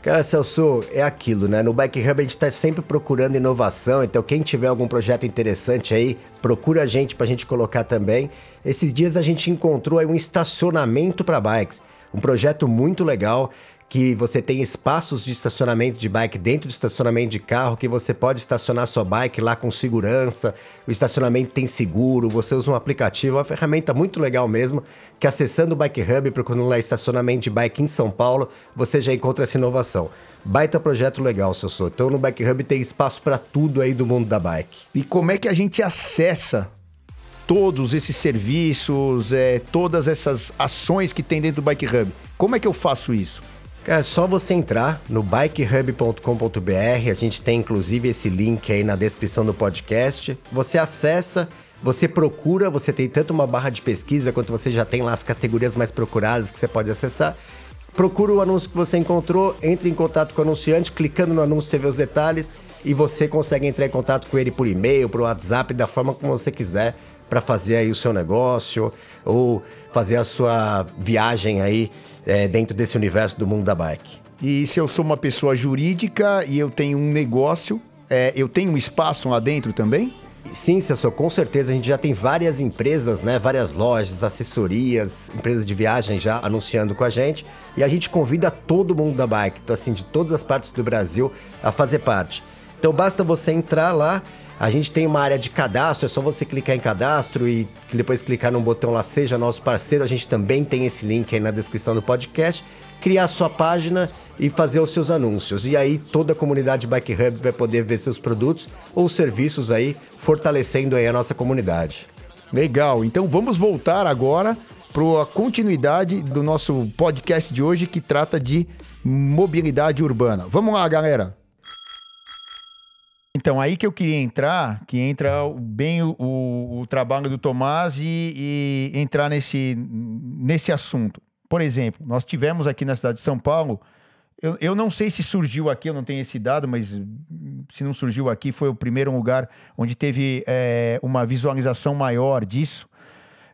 Cara, Celso, é aquilo, né? No Bike Hub a gente está sempre procurando inovação, então quem tiver algum projeto interessante aí, procura a gente para a gente colocar também. Esses dias a gente encontrou aí um estacionamento para bikes, um projeto muito legal que você tem espaços de estacionamento de bike dentro do estacionamento de carro, que você pode estacionar sua bike lá com segurança, o estacionamento tem seguro, você usa um aplicativo, é uma ferramenta muito legal mesmo, que acessando o Bike Hub, procurando lá estacionamento de bike em São Paulo, você já encontra essa inovação. Baita projeto legal, seu sou. Então no Bike Hub tem espaço para tudo aí do mundo da bike. E como é que a gente acessa todos esses serviços, é, todas essas ações que tem dentro do Bike Hub? Como é que eu faço isso? É só você entrar no bikehub.com.br, a gente tem inclusive esse link aí na descrição do podcast. Você acessa, você procura, você tem tanto uma barra de pesquisa quanto você já tem lá as categorias mais procuradas que você pode acessar. Procura o anúncio que você encontrou, entre em contato com o anunciante, clicando no anúncio você vê os detalhes e você consegue entrar em contato com ele por e-mail, por WhatsApp, da forma como você quiser para fazer aí o seu negócio ou fazer a sua viagem aí é, dentro desse universo do mundo da bike. E se eu sou uma pessoa jurídica e eu tenho um negócio, é, eu tenho um espaço lá dentro também? Sim, Cessor, com certeza. A gente já tem várias empresas, né? Várias lojas, assessorias, empresas de viagem já anunciando com a gente. E a gente convida todo mundo da bike, assim, de todas as partes do Brasil, a fazer parte. Então basta você entrar lá. A gente tem uma área de cadastro, é só você clicar em cadastro e depois clicar no botão lá Seja Nosso Parceiro. A gente também tem esse link aí na descrição do podcast. Criar sua página e fazer os seus anúncios. E aí toda a comunidade Bike Hub vai poder ver seus produtos ou serviços aí, fortalecendo aí a nossa comunidade. Legal. Então vamos voltar agora para a continuidade do nosso podcast de hoje que trata de mobilidade urbana. Vamos lá, galera. Então, aí que eu queria entrar, que entra bem o, o, o trabalho do Tomás e, e, entrar nesse, nesse assunto. Por exemplo, nós tivemos aqui na cidade de São Paulo, eu, eu não sei se surgiu aqui, eu não tenho esse dado, mas se não surgiu aqui, foi o primeiro lugar onde teve é, uma visualização maior disso,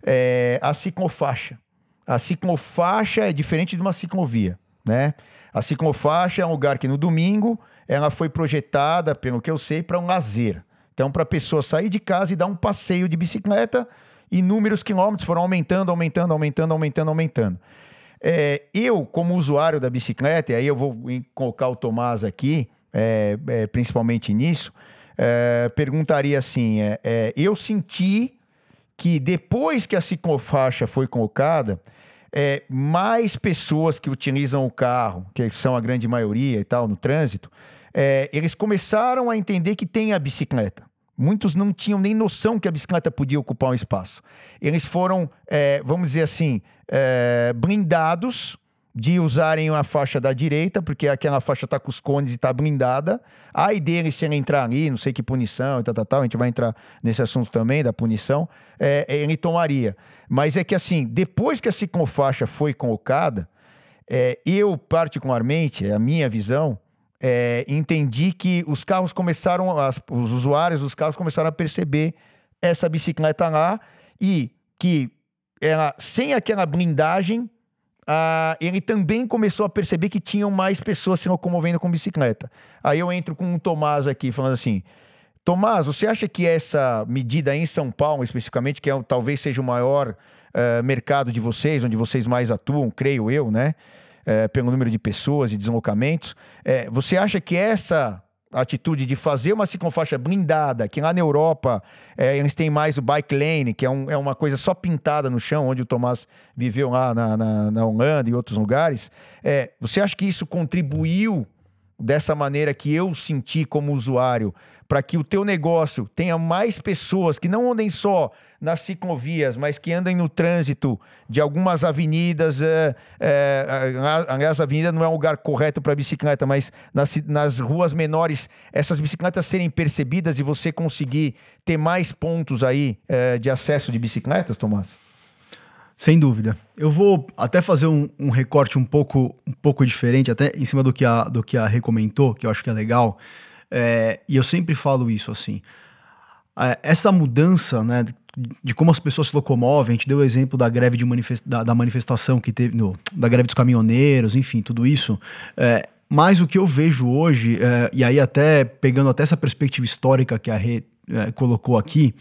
é, a ciclofaixa. A ciclofaixa é diferente de uma ciclovia, né? A ciclofaixa é um lugar que no domingo ela foi projetada, pelo que eu sei, para um lazer. Então, para a pessoa sair de casa e dar um passeio de bicicleta, inúmeros quilômetros foram aumentando, aumentando, aumentando, aumentando, aumentando. É, eu, como usuário da bicicleta, e aí eu vou colocar o Tomás aqui, é, é, principalmente nisso, é, perguntaria assim: é, é, eu senti que depois que a ciclofaixa foi colocada, mais pessoas que utilizam o carro, que são a grande maioria e tal, no trânsito, é, eles começaram a entender que tem a bicicleta. Muitos não tinham nem noção que a bicicleta podia ocupar um espaço. Eles foram, é, vamos dizer assim, é, blindados de usarem a faixa da direita, porque aquela faixa está com os cones e está blindada. Aí deles, se ele entrar ali, não sei que punição e tal, tal, tal, a gente vai entrar nesse assunto também, da punição, é, ele tomaria. Mas é que assim, depois que a ciclofaixa foi colocada, é, eu particularmente, é a minha visão, é, entendi que os carros começaram, as, os usuários dos carros começaram a perceber essa bicicleta lá e que ela, sem aquela blindagem, ah, ele também começou a perceber que tinham mais pessoas se locomovendo com bicicleta. Aí eu entro com o Tomás aqui falando assim: Tomás, você acha que essa medida em São Paulo, especificamente, que é, talvez seja o maior uh, mercado de vocês, onde vocês mais atuam, creio eu, né? Uh, pelo número de pessoas e deslocamentos, uh, você acha que essa atitude de fazer uma ciclofaixa blindada, que lá na Europa é, eles têm mais o bike lane, que é, um, é, uma coisa só pintada no chão, onde o Tomás viveu lá na, na, na Holanda e outros lugares. É, você acha que isso contribuiu dessa maneira que eu senti como usuário para que o teu negócio tenha mais pessoas que não andem só nas ciclovias, mas que andem no trânsito de algumas avenidas. É, é, aliás, a avenida não é um lugar correto para bicicleta, mas nas, nas ruas menores, essas bicicletas serem percebidas e você conseguir ter mais pontos aí é, de acesso de bicicletas, Tomás? Sem dúvida. Eu vou até fazer um, um, recorte um pouco, um pouco diferente, até em cima do que a, do que a recomendou, que eu acho que é legal. É, e eu sempre falo isso assim. Essa mudança, né, de como as pessoas se locomovem, a gente deu o exemplo da greve de manifest, da, da, manifestação que teve, no, da greve dos caminhoneiros, enfim, tudo isso. É, mas o que eu vejo hoje, é, e aí até pegando até essa perspectiva histórica que a Rê é, colocou aqui,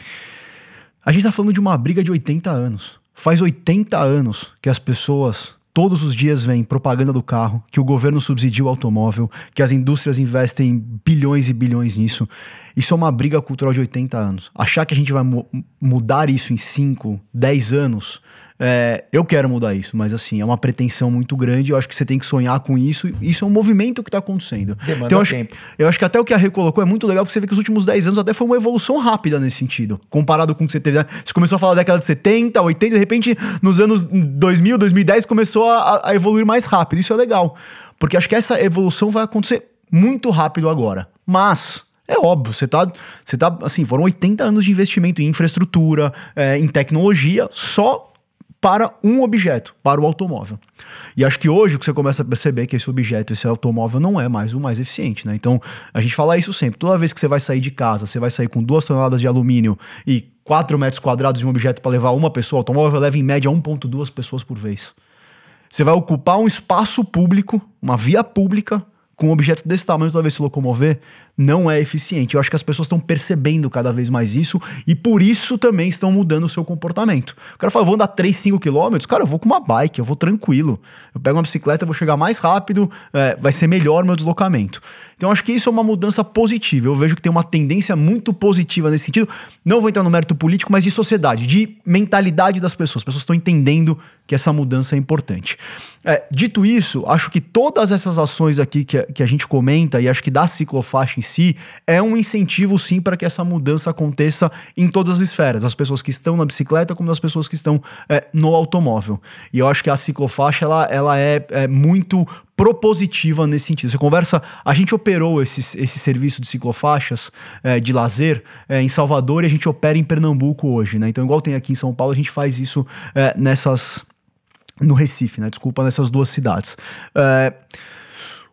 a gente está falando de uma briga de 80 anos. Faz 80 anos que as pessoas Todos os dias vem propaganda do carro, que o governo subsidia o automóvel, que as indústrias investem bilhões e bilhões nisso. Isso é uma briga cultural de 80 anos. Achar que a gente vai mu mudar isso em 5, 10 anos é, eu quero mudar isso, mas assim, é uma pretensão muito grande. Eu acho que você tem que sonhar com isso. Isso é um movimento que está acontecendo. Demanda então, eu acho, tempo. Eu acho que até o que a Rê colocou é muito legal, porque você vê que os últimos 10 anos até foi uma evolução rápida nesse sentido. Comparado com o que você teve. Né? Você começou a falar da década de 70, 80, de repente, nos anos 2000, 2010, começou a, a evoluir mais rápido. Isso é legal. Porque acho que essa evolução vai acontecer muito rápido agora. Mas. É óbvio, você tá, você tá, assim, foram 80 anos de investimento em infraestrutura, é, em tecnologia, só para um objeto, para o automóvel. E acho que hoje que você começa a perceber que esse objeto, esse automóvel, não é mais o mais eficiente, né? Então, a gente fala isso sempre. Toda vez que você vai sair de casa, você vai sair com duas toneladas de alumínio e 4 metros quadrados de um objeto para levar uma pessoa, o automóvel leva em média 1,2 pessoas por vez. Você vai ocupar um espaço público, uma via pública, com um objeto desse tamanho toda vez se locomover, não é eficiente. Eu acho que as pessoas estão percebendo cada vez mais isso e por isso também estão mudando o seu comportamento. O cara fala, vou andar 3, 5 quilômetros, cara, eu vou com uma bike, eu vou tranquilo. Eu pego uma bicicleta, vou chegar mais rápido, é, vai ser melhor meu deslocamento. Então acho que isso é uma mudança positiva. Eu vejo que tem uma tendência muito positiva nesse sentido. Não vou entrar no mérito político, mas de sociedade, de mentalidade das pessoas. As pessoas estão entendendo que essa mudança é importante. É, dito isso, acho que todas essas ações aqui que a, que a gente comenta e acho que da ciclofaixa em si é um incentivo sim para que essa mudança aconteça em todas as esferas, as pessoas que estão na bicicleta como as pessoas que estão é, no automóvel. E eu acho que a ciclofaixa ela, ela é, é muito propositiva nesse sentido. Você conversa, a gente operou esse, esse serviço de ciclofaixas é, de lazer é, em Salvador e a gente opera em Pernambuco hoje, né? Então, igual tem aqui em São Paulo, a gente faz isso é, nessas. No Recife, né? Desculpa, nessas duas cidades. É,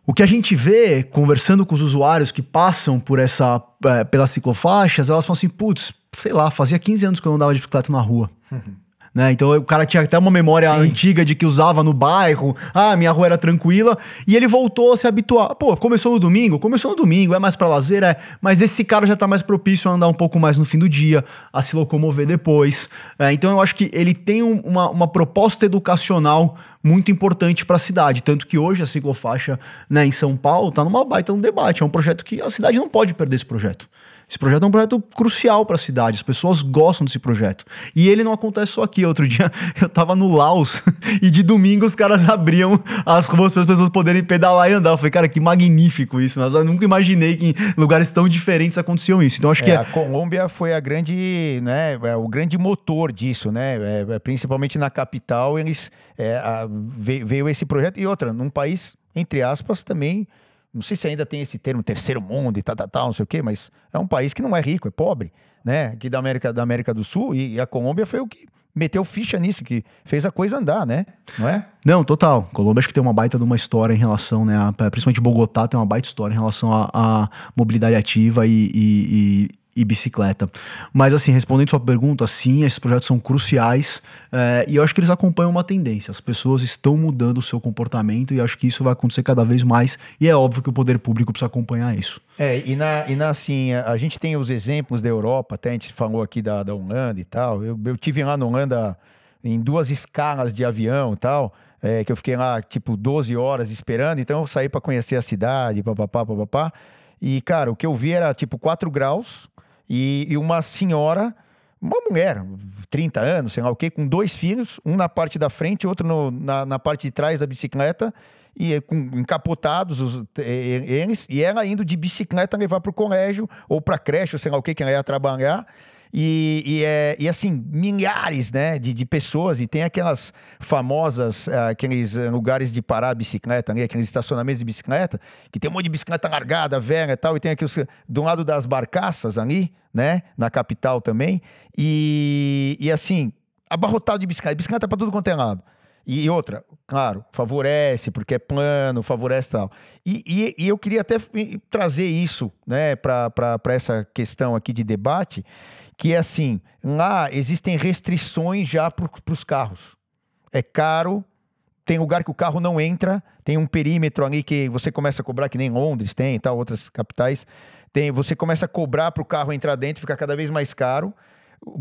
o que a gente vê conversando com os usuários que passam por essa, é, pelas ciclofaixas, elas falam assim: putz, sei lá, fazia 15 anos que eu não andava de bicicleta na rua. Uhum. Né? Então o cara tinha até uma memória Sim. antiga de que usava no bairro, ah, minha rua era tranquila, e ele voltou a se habituar. Pô, começou no domingo? Começou no domingo, é mais para lazer, é, mas esse cara já tá mais propício a andar um pouco mais no fim do dia, a se locomover depois. É, então eu acho que ele tem um, uma, uma proposta educacional muito importante para a cidade, tanto que hoje a ciclofaixa né, em São Paulo está numa baita um debate, é um projeto que a cidade não pode perder esse projeto. Esse projeto é um projeto crucial para a cidade, as pessoas gostam desse projeto. E ele não acontece só aqui. Outro dia eu estava no Laos e de domingo os caras abriam as ruas para as pessoas poderem pedalar e andar. Eu falei, cara, que magnífico isso. Eu nunca imaginei que em lugares tão diferentes aconteciam isso. Então acho é, que é... a Colômbia foi a grande, né, é o grande motor disso, né? É, é principalmente na capital eles é, a, veio esse projeto e outra num país entre aspas também não sei se ainda tem esse termo terceiro mundo e tal, tal, tal, não sei o quê, mas é um país que não é rico, é pobre, né? Aqui da América, da América do Sul, e, e a Colômbia foi o que meteu ficha nisso, que fez a coisa andar, né? Não é? Não, total. Colômbia acho que tem uma baita de uma história em relação, né? A, principalmente Bogotá tem uma baita história em relação à mobilidade ativa e, e, e bicicleta. Mas, assim, respondendo sua pergunta, sim, esses projetos são cruciais é, e eu acho que eles acompanham uma tendência. As pessoas estão mudando o seu comportamento e acho que isso vai acontecer cada vez mais e é óbvio que o poder público precisa acompanhar isso. É, e na, e na assim, a gente tem os exemplos da Europa, até a gente falou aqui da, da Holanda e tal. Eu, eu tive lá na Holanda em duas escalas de avião e tal. É, que eu fiquei lá, tipo, 12 horas esperando, então eu saí para conhecer a cidade, papapá, papapá. E, cara, o que eu vi era, tipo, 4 graus, e, e uma senhora, uma mulher, 30 anos, sei lá o quê, com dois filhos, um na parte da frente, outro no, na, na parte de trás da bicicleta, e com encapotados os, eles, e ela indo de bicicleta levar para o colégio ou para creche, ou sei lá o que, que ela ia trabalhar. E, e, é, e assim, milhares né, de, de pessoas, e tem aquelas famosas, uh, aqueles lugares de parar a bicicleta, ali, aqueles estacionamentos de bicicleta, que tem um monte de bicicleta largada, velha e tal, e tem aqui os, do lado das barcaças ali, né, na capital também, e, e assim, abarrotado de bicicleta, bicicleta para tudo quanto é lado. E outra, claro, favorece, porque é plano, favorece tal. E, e, e eu queria até trazer isso né, para essa questão aqui de debate, que é assim: lá existem restrições já para os carros. É caro, tem lugar que o carro não entra, tem um perímetro ali que você começa a cobrar, que nem Londres tem e tal, outras capitais. Tem, você começa a cobrar para o carro entrar dentro, fica cada vez mais caro.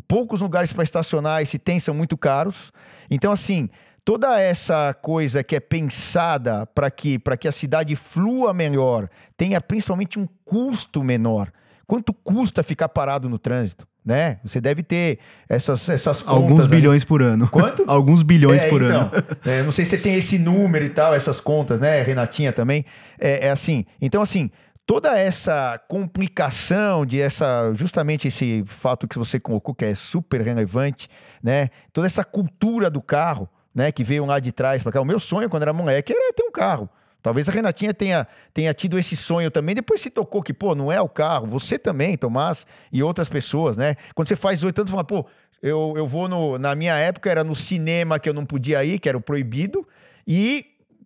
Poucos lugares para estacionar, se tem, são muito caros. Então, assim, toda essa coisa que é pensada para que, que a cidade flua melhor, tenha principalmente um custo menor. Quanto custa ficar parado no trânsito? Né? Você deve ter essas, essas contas. Alguns bilhões por ano. Quanto? Alguns bilhões é, por então, ano. É, não sei se você tem esse número e tal, essas contas, né? Renatinha também. É, é, assim. Então, assim, toda essa complicação de essa. Justamente esse fato que você colocou, que é super relevante, né? Toda essa cultura do carro, né? Que veio lá de trás para cá. O meu sonho quando era moleque era ter um carro. Talvez a Renatinha tenha, tenha tido esse sonho também. Depois se tocou que, pô, não é o carro. Você também, Tomás, e outras pessoas, né? Quando você faz oito anos, fala, pô, eu, eu vou no. Na minha época era no cinema que eu não podia ir, que era o proibido, e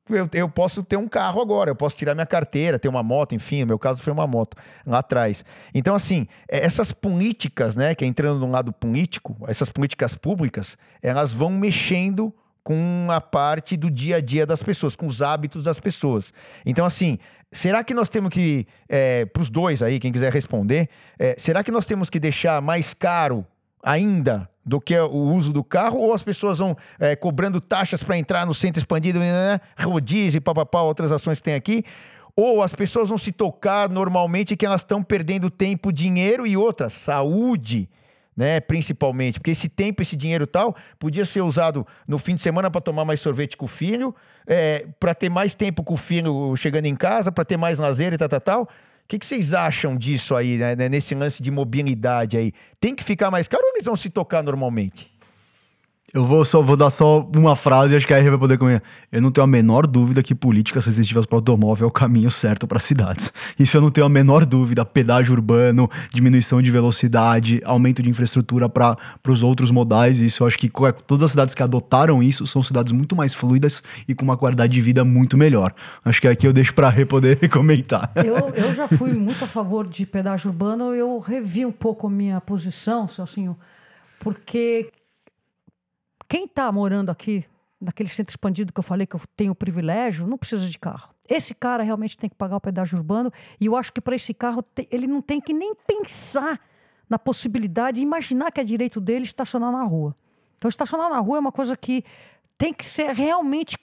eu, eu posso ter um carro agora, eu posso tirar minha carteira, ter uma moto, enfim, no meu caso foi uma moto lá atrás. Então, assim, é, essas políticas, né, que é entrando no lado político, essas políticas públicas, elas vão mexendo com a parte do dia a dia das pessoas, com os hábitos das pessoas. Então, assim, será que nós temos que, é, para os dois aí, quem quiser responder, é, será que nós temos que deixar mais caro ainda do que o uso do carro, ou as pessoas vão é, cobrando taxas para entrar no centro expandido, né, né, né rodízio, papapá, outras ações que tem aqui, ou as pessoas vão se tocar normalmente que elas estão perdendo tempo, dinheiro e outra, saúde né? Principalmente, porque esse tempo, esse dinheiro tal, podia ser usado no fim de semana para tomar mais sorvete com o filho, é, para ter mais tempo com o filho chegando em casa, para ter mais lazer e tal, tal, tal. O que, que vocês acham disso aí, né, nesse lance de mobilidade aí? Tem que ficar mais caro ou eles vão se tocar normalmente? Eu vou só vou dar só uma frase, acho que a R vai poder comer. Eu não tenho a menor dúvida que políticas sensitivas para o automóvel é o caminho certo para cidades. Isso eu não tenho a menor dúvida. Pedágio urbano, diminuição de velocidade, aumento de infraestrutura para os outros modais. Isso eu acho que todas as cidades que adotaram isso são cidades muito mais fluidas e com uma qualidade de vida muito melhor. Acho que aqui eu deixo para a poder comentar. Eu, eu já fui muito a favor de pedágio urbano. Eu revi um pouco minha posição, Celcinho, porque quem está morando aqui, naquele centro expandido que eu falei que eu tenho o privilégio, não precisa de carro. Esse cara realmente tem que pagar o pedágio urbano e eu acho que para esse carro ele não tem que nem pensar na possibilidade de imaginar que é direito dele estacionar na rua. Então, estacionar na rua é uma coisa que tem que ser realmente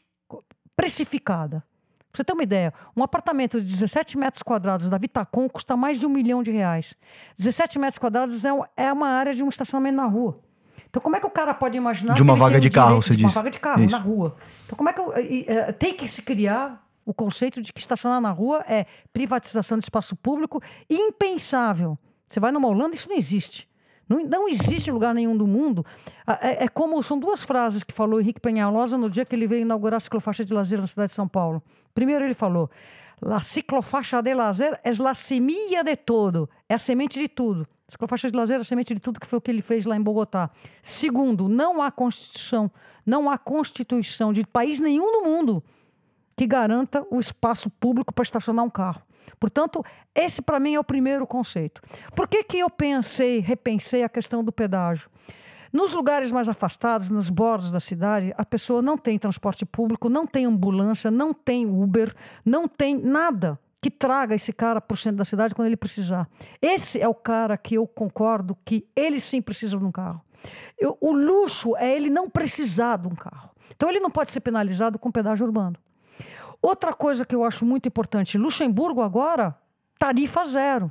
precificada. Pra você ter uma ideia, um apartamento de 17 metros quadrados da Vitacom custa mais de um milhão de reais. 17 metros quadrados é, é uma área de um estacionamento na rua. Então, como é que o cara pode imaginar. De uma vaga de carro, você de disse. Uma vaga de carro, Isso. na rua. Então, como é que. Uh, tem que se criar o conceito de que estacionar na rua é privatização de espaço público impensável. Você vai numa Holanda, isso não existe. Não, não existe em lugar nenhum do mundo. É, é, como são duas frases que falou Henrique Penhalosa no dia que ele veio inaugurar a ciclofaixa de lazer na cidade de São Paulo. Primeiro ele falou: "La ciclofaixa de lazer é la semilla de todo, é a semente de tudo". Ciclofaixa de lazer é a semente de tudo que foi o que ele fez lá em Bogotá. Segundo, não há constituição, não há constituição de país nenhum no mundo que garanta o espaço público para estacionar um carro. Portanto, esse para mim é o primeiro conceito. Por que, que eu pensei, repensei a questão do pedágio? Nos lugares mais afastados, nos bordos da cidade, a pessoa não tem transporte público, não tem ambulância, não tem Uber, não tem nada que traga esse cara para o centro da cidade quando ele precisar. Esse é o cara que eu concordo que ele sim precisa de um carro. Eu, o luxo é ele não precisar de um carro. Então ele não pode ser penalizado com pedágio urbano. Outra coisa que eu acho muito importante: Luxemburgo agora, tarifa zero.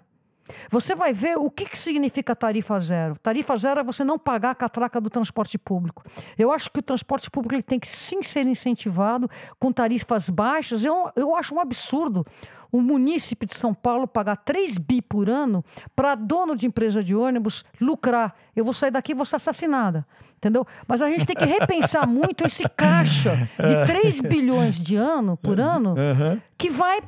Você vai ver o que, que significa tarifa zero. Tarifa zero é você não pagar a catraca do transporte público. Eu acho que o transporte público ele tem que sim ser incentivado com tarifas baixas. Eu, eu acho um absurdo o munícipe de São Paulo pagar 3 bi por ano para dono de empresa de ônibus lucrar. Eu vou sair daqui e vou ser assassinada. Entendeu? Mas a gente tem que repensar muito esse caixa de 3 bilhões de ano por ano que vai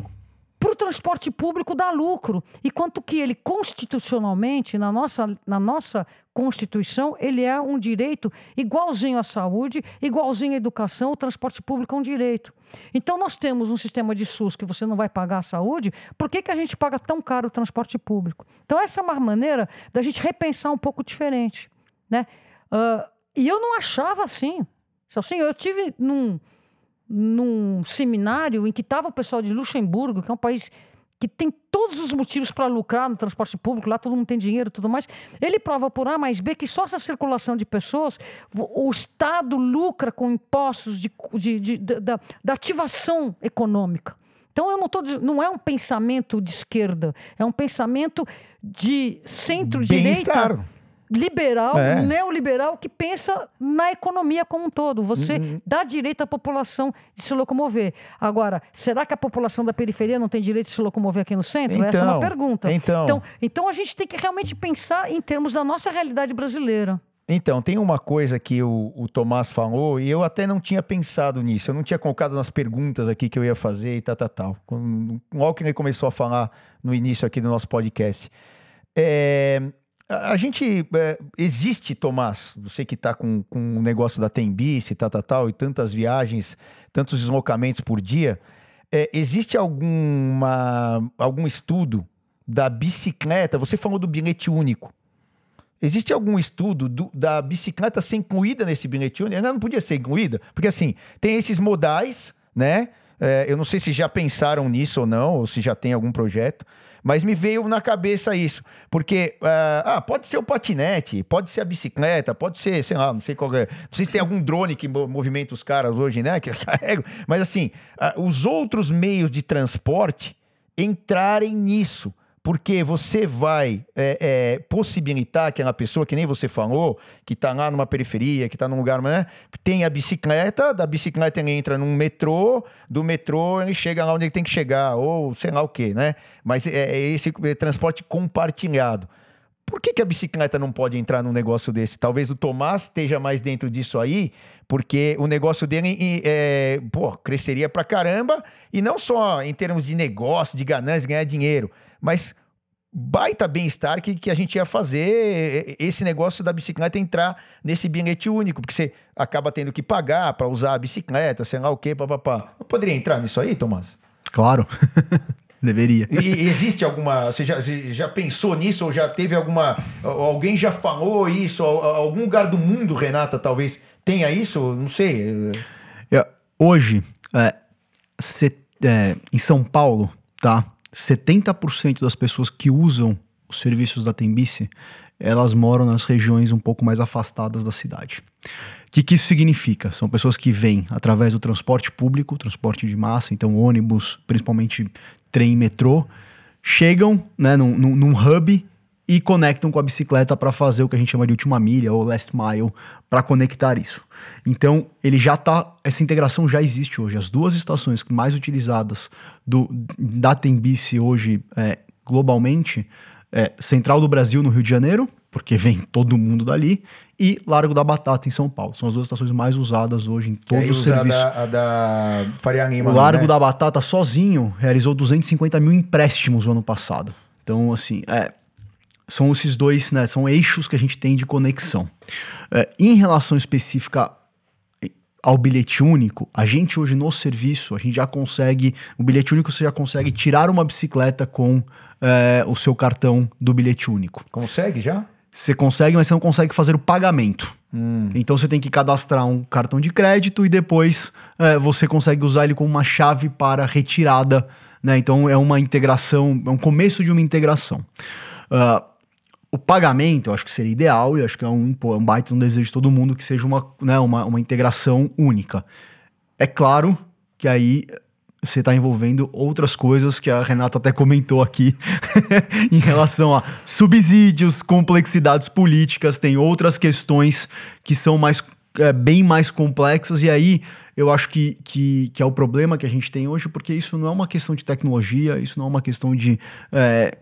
para o transporte público dá lucro. E quanto que ele constitucionalmente, na nossa, na nossa Constituição, ele é um direito igualzinho à saúde, igualzinho à educação, o transporte público é um direito. Então nós temos um sistema de SUS que você não vai pagar a saúde, por que, que a gente paga tão caro o transporte público? Então essa é uma maneira da gente repensar um pouco diferente. Né? Uh, e eu não achava assim. Assim, eu tive num, num seminário em que estava o pessoal de Luxemburgo, que é um país que tem todos os motivos para lucrar no transporte público, lá todo mundo tem dinheiro e tudo mais. Ele prova por A mais B que só essa circulação de pessoas, o Estado lucra com impostos de, de, de, de da, da ativação econômica. Então eu não tô, não é um pensamento de esquerda, é um pensamento de centro-direita liberal, é. neoliberal, que pensa na economia como um todo. Você uhum. dá direito à população de se locomover. Agora, será que a população da periferia não tem direito de se locomover aqui no centro? Então, Essa é uma então, pergunta. Então. então, então a gente tem que realmente pensar em termos da nossa realidade brasileira. Então, tem uma coisa que o, o, Tomás falou, e eu até não tinha pensado nisso, eu não tinha colocado nas perguntas aqui que eu ia fazer e tal, tal, tal. Logo que ele começou a falar no início aqui do nosso podcast. É, a gente. É, existe, Tomás, você que está com, com o negócio da Tembice, tal, tal, tal, e tantas viagens, tantos deslocamentos por dia. É, existe alguma, algum estudo da bicicleta? Você falou do bilhete único. Existe algum estudo do, da bicicleta ser incluída nesse bilhete único? Ela não podia ser incluída? Porque assim, tem esses modais, né? É, eu não sei se já pensaram nisso ou não, ou se já tem algum projeto. Mas me veio na cabeça isso. Porque, uh, ah, pode ser o patinete, pode ser a bicicleta, pode ser, sei lá, não sei qual é. Não sei se tem algum drone que movimenta os caras hoje, né? Que carregam. Mas assim, uh, os outros meios de transporte entrarem nisso porque você vai é, é, possibilitar aquela pessoa, que nem você falou, que está lá numa periferia, que está num lugar, né? Tem a bicicleta, da bicicleta ele entra num metrô, do metrô ele chega lá onde ele tem que chegar, ou sei lá o quê, né? Mas é, é esse transporte compartilhado. Por que, que a bicicleta não pode entrar num negócio desse? Talvez o Tomás esteja mais dentro disso aí, porque o negócio dele é, pô, cresceria pra caramba, e não só em termos de negócio, de ganância, ganhar dinheiro, mas baita bem-estar que, que a gente ia fazer esse negócio da bicicleta entrar nesse bilhete único, porque você acaba tendo que pagar para usar a bicicleta, sei lá o quê, papapá. Não poderia entrar nisso aí, Tomás? Claro. Deveria. E existe alguma. Você já, já pensou nisso? Ou já teve alguma. Alguém já falou isso? Algum lugar do mundo, Renata, talvez tenha isso? Não sei. É, hoje, é, é, em São Paulo, tá? 70% das pessoas que usam os serviços da Tembice, elas moram nas regiões um pouco mais afastadas da cidade. O que, que isso significa? São pessoas que vêm através do transporte público, transporte de massa, então ônibus, principalmente trem e metrô, chegam né, num, num, num hub e conectam com a bicicleta para fazer o que a gente chama de última milha ou last mile para conectar isso. Então, ele já tá, essa integração já existe hoje. As duas estações mais utilizadas do da Tembice hoje é, globalmente é Central do Brasil no Rio de Janeiro, porque vem todo mundo dali, e Largo da Batata em São Paulo. São as duas estações mais usadas hoje em todos os serviços. A da, a da Faria Lima, o Largo né? da Batata sozinho realizou 250 mil empréstimos no ano passado. Então, assim, é, são esses dois, né? São eixos que a gente tem de conexão. É, em relação específica ao bilhete único, a gente hoje no serviço, a gente já consegue, o bilhete único você já consegue tirar uma bicicleta com é, o seu cartão do bilhete único. Consegue já? Você consegue, mas você não consegue fazer o pagamento. Hum. Então você tem que cadastrar um cartão de crédito e depois é, você consegue usar ele como uma chave para retirada. Né? Então é uma integração, é um começo de uma integração. Uh, o pagamento, eu acho que seria ideal, e acho que é um, pô, é um baita um desejo de todo mundo que seja uma, né, uma, uma integração única. É claro que aí você está envolvendo outras coisas que a Renata até comentou aqui em relação a subsídios, complexidades políticas, tem outras questões que são mais é, bem mais complexas, e aí eu acho que, que, que, é o problema que a gente tem hoje, porque isso não é uma questão de tecnologia, isso não é uma questão de. É,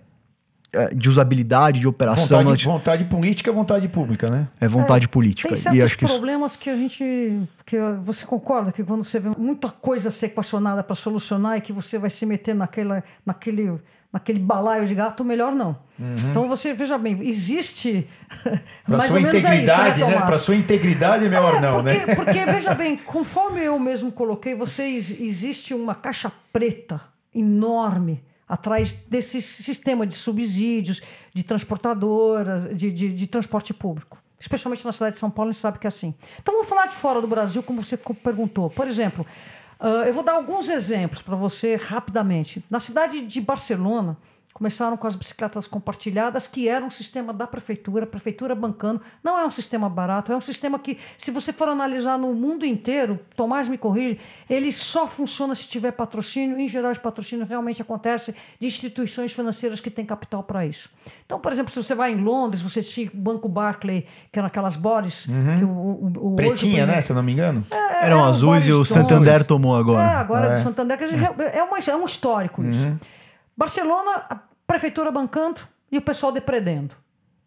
de usabilidade, de operação. Vontade, vontade política é vontade pública, né? É vontade é, política. Tem certos e acho que problemas isso... que a gente. que você concorda que quando você vê muita coisa ser equacionada para solucionar e que você vai se meter naquela, naquele, naquele balaio de gato, melhor não. Uhum. Então você, veja bem, existe. Para sua integridade, é isso, né? né? Para sua integridade é melhor é, não, porque, né? Porque, veja bem, conforme eu mesmo coloquei, vocês existe uma caixa preta enorme atrás desse sistema de subsídios, de transportadoras, de, de, de, transporte público. Especialmente na cidade de São Paulo, a gente sabe que é assim. Então vamos falar de fora do Brasil, como você perguntou. Por exemplo, uh, eu vou dar alguns exemplos para você rapidamente. Na cidade de Barcelona, Começaram com as bicicletas compartilhadas, que era um sistema da prefeitura, prefeitura bancando. Não é um sistema barato, é um sistema que, se você for analisar no mundo inteiro, Tomás me corrige, ele só funciona se tiver patrocínio. Em geral, esse patrocínio realmente acontece de instituições financeiras que têm capital para isso. Então, por exemplo, se você vai em Londres, você tinha o Banco Barclay, que era aquelas bodies. Uhum. Que o, o, o Pretinha, né? Se eu não me engano. É, Eram azuis e o Santander tomou agora. É, agora é, é do Santander, que é, uma, é um histórico isso. Uhum. Barcelona, a prefeitura bancando e o pessoal depredando.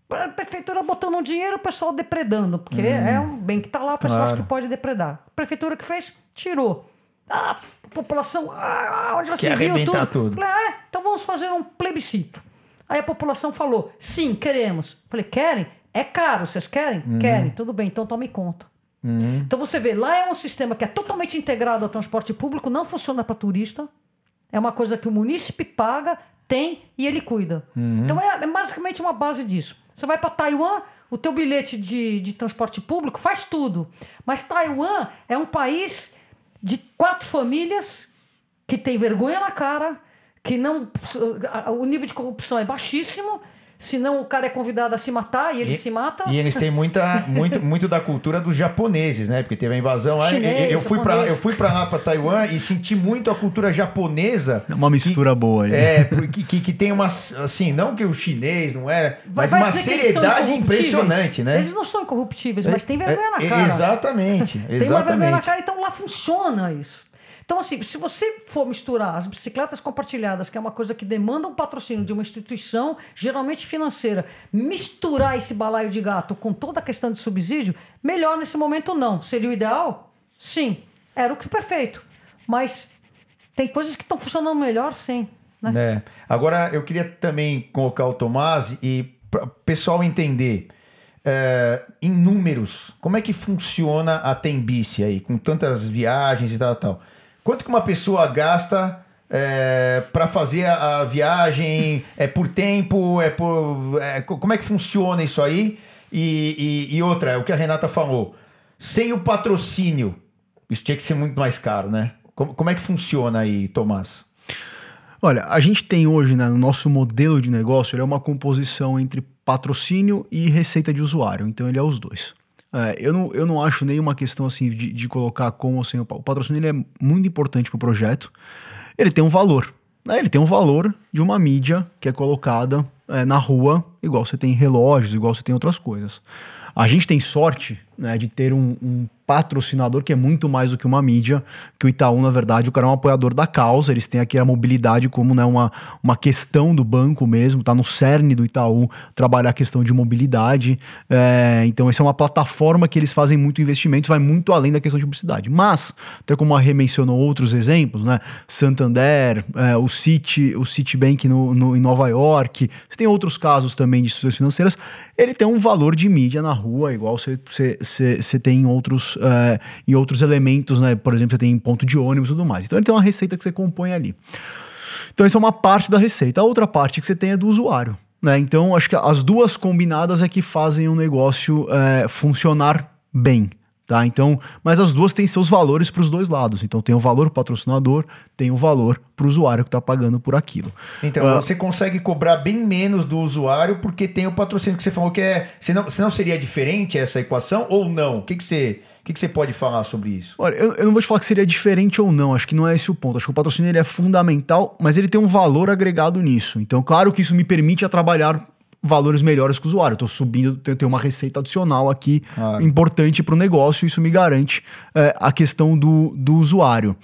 A prefeitura botando um dinheiro, o pessoal depredando, porque uhum. é um bem que está lá, o pessoal claro. acha que pode depredar. A prefeitura que fez, tirou. Ah, a população, ah, onde se viu tudo. tudo. Falei, ah, é? então vamos fazer um plebiscito. Aí a população falou, sim, queremos. Falei, querem? É caro, vocês querem? Uhum. Querem, tudo bem, então tome conta. Uhum. Então você vê, lá é um sistema que é totalmente integrado ao transporte público, não funciona para turista. É uma coisa que o munícipe paga, tem e ele cuida. Uhum. Então é, é, basicamente uma base disso. Você vai para Taiwan, o teu bilhete de, de transporte público faz tudo. Mas Taiwan é um país de quatro famílias que tem vergonha na cara, que não o nível de corrupção é baixíssimo Senão o cara é convidado a se matar e ele e, se mata. E eles têm muita, muito, muito da cultura dos japoneses, né? Porque teve a invasão lá. Chinês, eu, fui para eu fui para lá, para Taiwan, e senti muito a cultura japonesa. É uma mistura que, boa. Né? É, que, que, que, tem uma. Assim, não que o chinês não é, mas vai uma seriedade impressionante, né? Eles não são incorruptíveis, mas tem vergonha na é, cara. Exatamente. exatamente. Tem uma vergonha na cara, então lá funciona isso. Então, assim, se você for misturar as bicicletas compartilhadas, que é uma coisa que demanda um patrocínio de uma instituição, geralmente financeira, misturar esse balaio de gato com toda a questão de subsídio, melhor nesse momento não. Seria o ideal? Sim. Era o que perfeito. Mas tem coisas que estão funcionando melhor, sim. Né? É. Agora, eu queria também colocar o Tomás e o pessoal entender. É, em números, como é que funciona a Tembice aí, com tantas viagens e tal, tal? Quanto que uma pessoa gasta é, para fazer a, a, viagem? É por tempo? É por. É, como é que funciona isso aí? E, e, e, outra, é o que a Renata falou. Sem o patrocínio, isso tinha que ser muito mais caro, né? Como, como é que funciona aí, Tomás? Olha, a gente tem hoje, né, no nosso modelo de negócio, ele é uma composição entre patrocínio e receita de usuário. Então ele é os dois. É, eu, não, eu não acho nenhuma questão assim de, de colocar com ou o patrocínio. Ele é muito importante para o projeto. Ele tem um valor. Né? Ele tem um valor de uma mídia que é colocada é, na rua, igual você tem relógios, igual você tem outras coisas. A gente tem sorte né, de ter um, um patrocinador que é muito mais do que uma mídia, que o Itaú, na verdade, o cara é um apoiador da causa, eles têm aqui a mobilidade como né, uma, uma questão do banco mesmo, tá no cerne do Itaú trabalhar a questão de mobilidade. É, então, essa é uma plataforma que eles fazem muito investimento, vai muito além da questão de publicidade. Mas, até como a Rê mencionou outros exemplos, né? Santander, é, o City, o Citibank no, no, em Nova York, Você tem outros casos também de instituições financeiras, ele tem um valor de mídia na rua, igual você, você, tem em outros, é, em outros elementos, né? Por exemplo, você tem ponto de ônibus e tudo mais. Então ele tem uma receita que você compõe ali. Então, isso é uma parte da receita. A outra parte que você tem é do usuário. Né? Então, acho que as duas combinadas é que fazem o negócio é, funcionar bem. Tá? Então, mas as duas têm seus valores para os dois lados. Então tem o valor patrocinador, tem o valor para o usuário que está pagando por aquilo. Então uh, você consegue cobrar bem menos do usuário porque tem o patrocínio que você falou que é. Senão, senão seria diferente essa equação ou não? O que, que você que, que você pode falar sobre isso? Olha, eu, eu, não vou te falar que seria diferente ou não, acho que não é esse o ponto. Acho que o patrocínio ele é fundamental, mas ele tem um valor agregado nisso. Então, claro que isso me permite a trabalhar valores melhores que o usuário. Estou subindo, tenho uma receita adicional aqui claro. importante para o negócio, isso me garante é, a questão do, do usuário.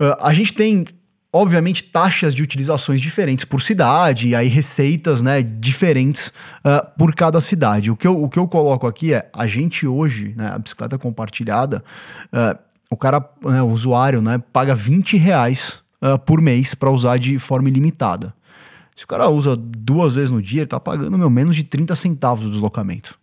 Uh, a gente tem obviamente, taxas de utilizações diferentes por cidade, e aí receitas né, diferentes uh, por cada cidade. O que, eu, o que eu coloco aqui é, a gente hoje, né, a bicicleta compartilhada, uh, o cara, né, o usuário, né, paga 20 reais uh, por mês para usar de forma ilimitada. Se o cara usa duas vezes no dia, ele está pagando meu, menos de 30 centavos do deslocamento.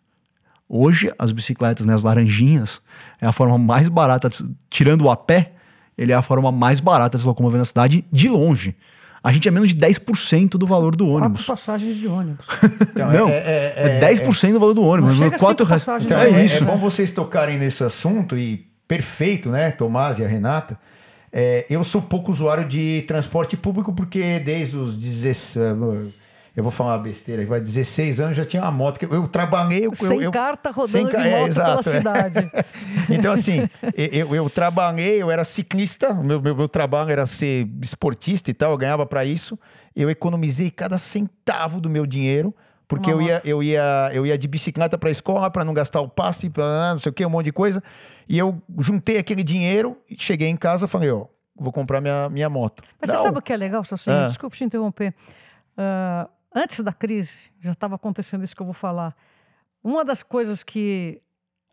Hoje, as bicicletas, né, as laranjinhas, é a forma mais barata, tirando o a pé, ele é a forma mais barata de se locomover na cidade de longe. A gente é menos de 10% do valor do ônibus. Quatro passagens de ônibus. Então, não, é, é, é, é 10% do valor do ônibus. Não quatro passagens então, é, isso. É bom vocês tocarem nesse assunto e perfeito, né, Tomás e a Renata. É, eu sou pouco usuário de transporte público porque desde os 16 eu vou falar uma besteira, vai 16 anos já tinha uma moto que eu, eu trabalhei. Eu, sem eu, carta rodando sem, de moto é, exato, pela é. cidade. então, assim, eu, eu trabalhei, eu era ciclista, meu, meu, meu trabalho era ser esportista e tal, eu ganhava para isso. Eu economizei cada centavo do meu dinheiro. Porque eu ia, eu, ia, eu ia de bicicleta para a escola para não gastar o passe, não sei o que, um monte de coisa. E eu juntei aquele dinheiro, cheguei em casa e falei, ó, vou comprar minha, minha moto. Mas não. você sabe o que é legal, Sassi? Ah. Desculpe te interromper. Uh, antes da crise, já estava acontecendo isso que eu vou falar. Uma das coisas que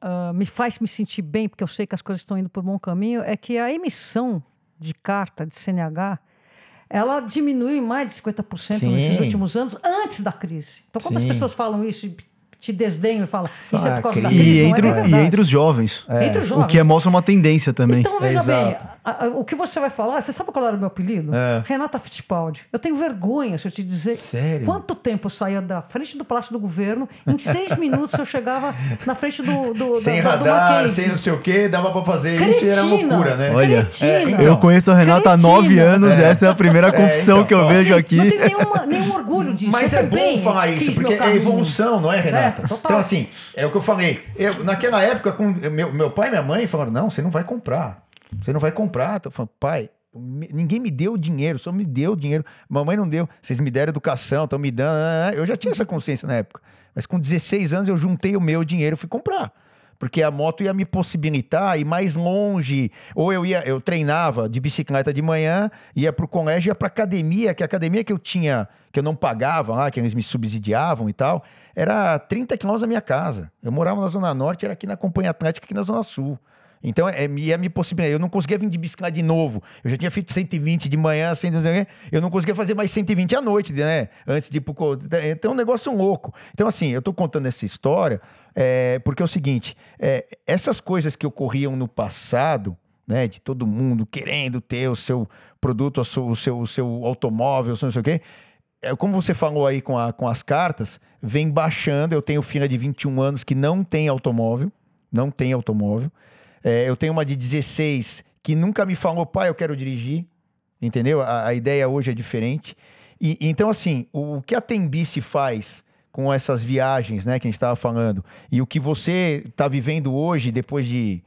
uh, me faz me sentir bem, porque eu sei que as coisas estão indo por um bom caminho, é que a emissão de carta de CNH ela diminuiu mais de 50% Sim. nesses últimos anos, antes da crise. Então, quando Sim. as pessoas falam isso te desdenham e fala isso é por causa da crise, e entre, é e entre os jovens. É. Entre os jovens. O que mostra uma tendência também. Então, veja bem, a, a, o que você vai falar, você sabe qual era o meu apelido? É. Renata Fittipaldi. Eu tenho vergonha se eu te dizer Sério? quanto tempo eu saía da frente do Palácio do Governo, em seis minutos eu chegava na frente do, do Sem da, radar, sem não sei o que, dava pra fazer Cretina. isso e era loucura, né? Olha, é, então, eu conheço a Renata Cretina. há nove anos, é. essa é a primeira é, confissão então, que eu vejo aqui. Não tenho nenhuma, nenhum orgulho disso. Mas eu é bom falar isso, porque é evolução, não é, Renata? Então, assim, é o que eu falei. Eu, naquela época, com meu, meu pai e minha mãe falaram: não, você não vai comprar. Você não vai comprar. Eu falando, pai, ninguém me deu dinheiro, só me deu dinheiro. Mamãe não deu. Vocês me deram educação, estão me dando. Ah, ah, eu já tinha essa consciência na época. Mas com 16 anos eu juntei o meu dinheiro e fui comprar porque a moto ia me possibilitar ir mais longe. Ou eu ia, eu treinava de bicicleta de manhã, ia para o colégio, ia para academia, que a academia que eu tinha, que eu não pagava lá, que eles me subsidiavam e tal, era 30 quilômetros da minha casa. Eu morava na Zona Norte, era aqui na Companhia Atlética, aqui na Zona Sul. Então, é, ia me possibilitar. Eu não conseguia vir de bicicleta de novo. Eu já tinha feito 120 de manhã, 120, eu não conseguia fazer mais 120 à noite, né? Antes de ir pro. Então, é um negócio louco. Então, assim, eu tô contando essa história é, porque é o seguinte: é, essas coisas que ocorriam no passado, né? De todo mundo querendo ter o seu produto, o seu, o seu, o seu automóvel, não sei o quê. É, como você falou aí com, a, com as cartas, vem baixando. Eu tenho filha de 21 anos que não tem automóvel, não tem automóvel. É, eu tenho uma de 16 que nunca me falou, pai, eu quero dirigir. Entendeu? A, a ideia hoje é diferente. E, então, assim, o, o que a Tembice faz com essas viagens, né, que a gente estava falando, e o que você está vivendo hoje, depois de,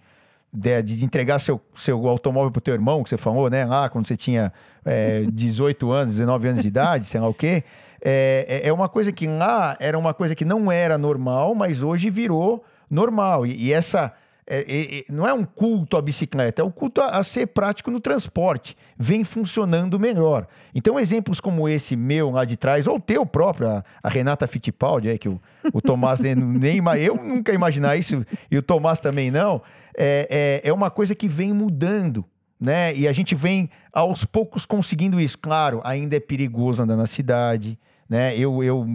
de, de, entregar seu, seu automóvel para o teu irmão, que você falou, né, lá quando você tinha é, 18 anos, 19 anos de idade, sei lá o quê, é, é, é uma coisa que lá era uma coisa que não era normal, mas hoje virou normal. E, e essa é, é, não é um culto à bicicleta, é o um culto a, a, ser prático no transporte. Vem funcionando melhor. Então, exemplos como esse meu lá de trás, ou teu próprio, a, a Renata Fittipaldi, é, que o, o Tomás nem, nem. Eu nunca imaginar isso, e o Tomás também não. É, é, é uma coisa que vem mudando. Né? E a gente vem aos poucos conseguindo isso. Claro, ainda é perigoso andar na cidade, né? Eu, eu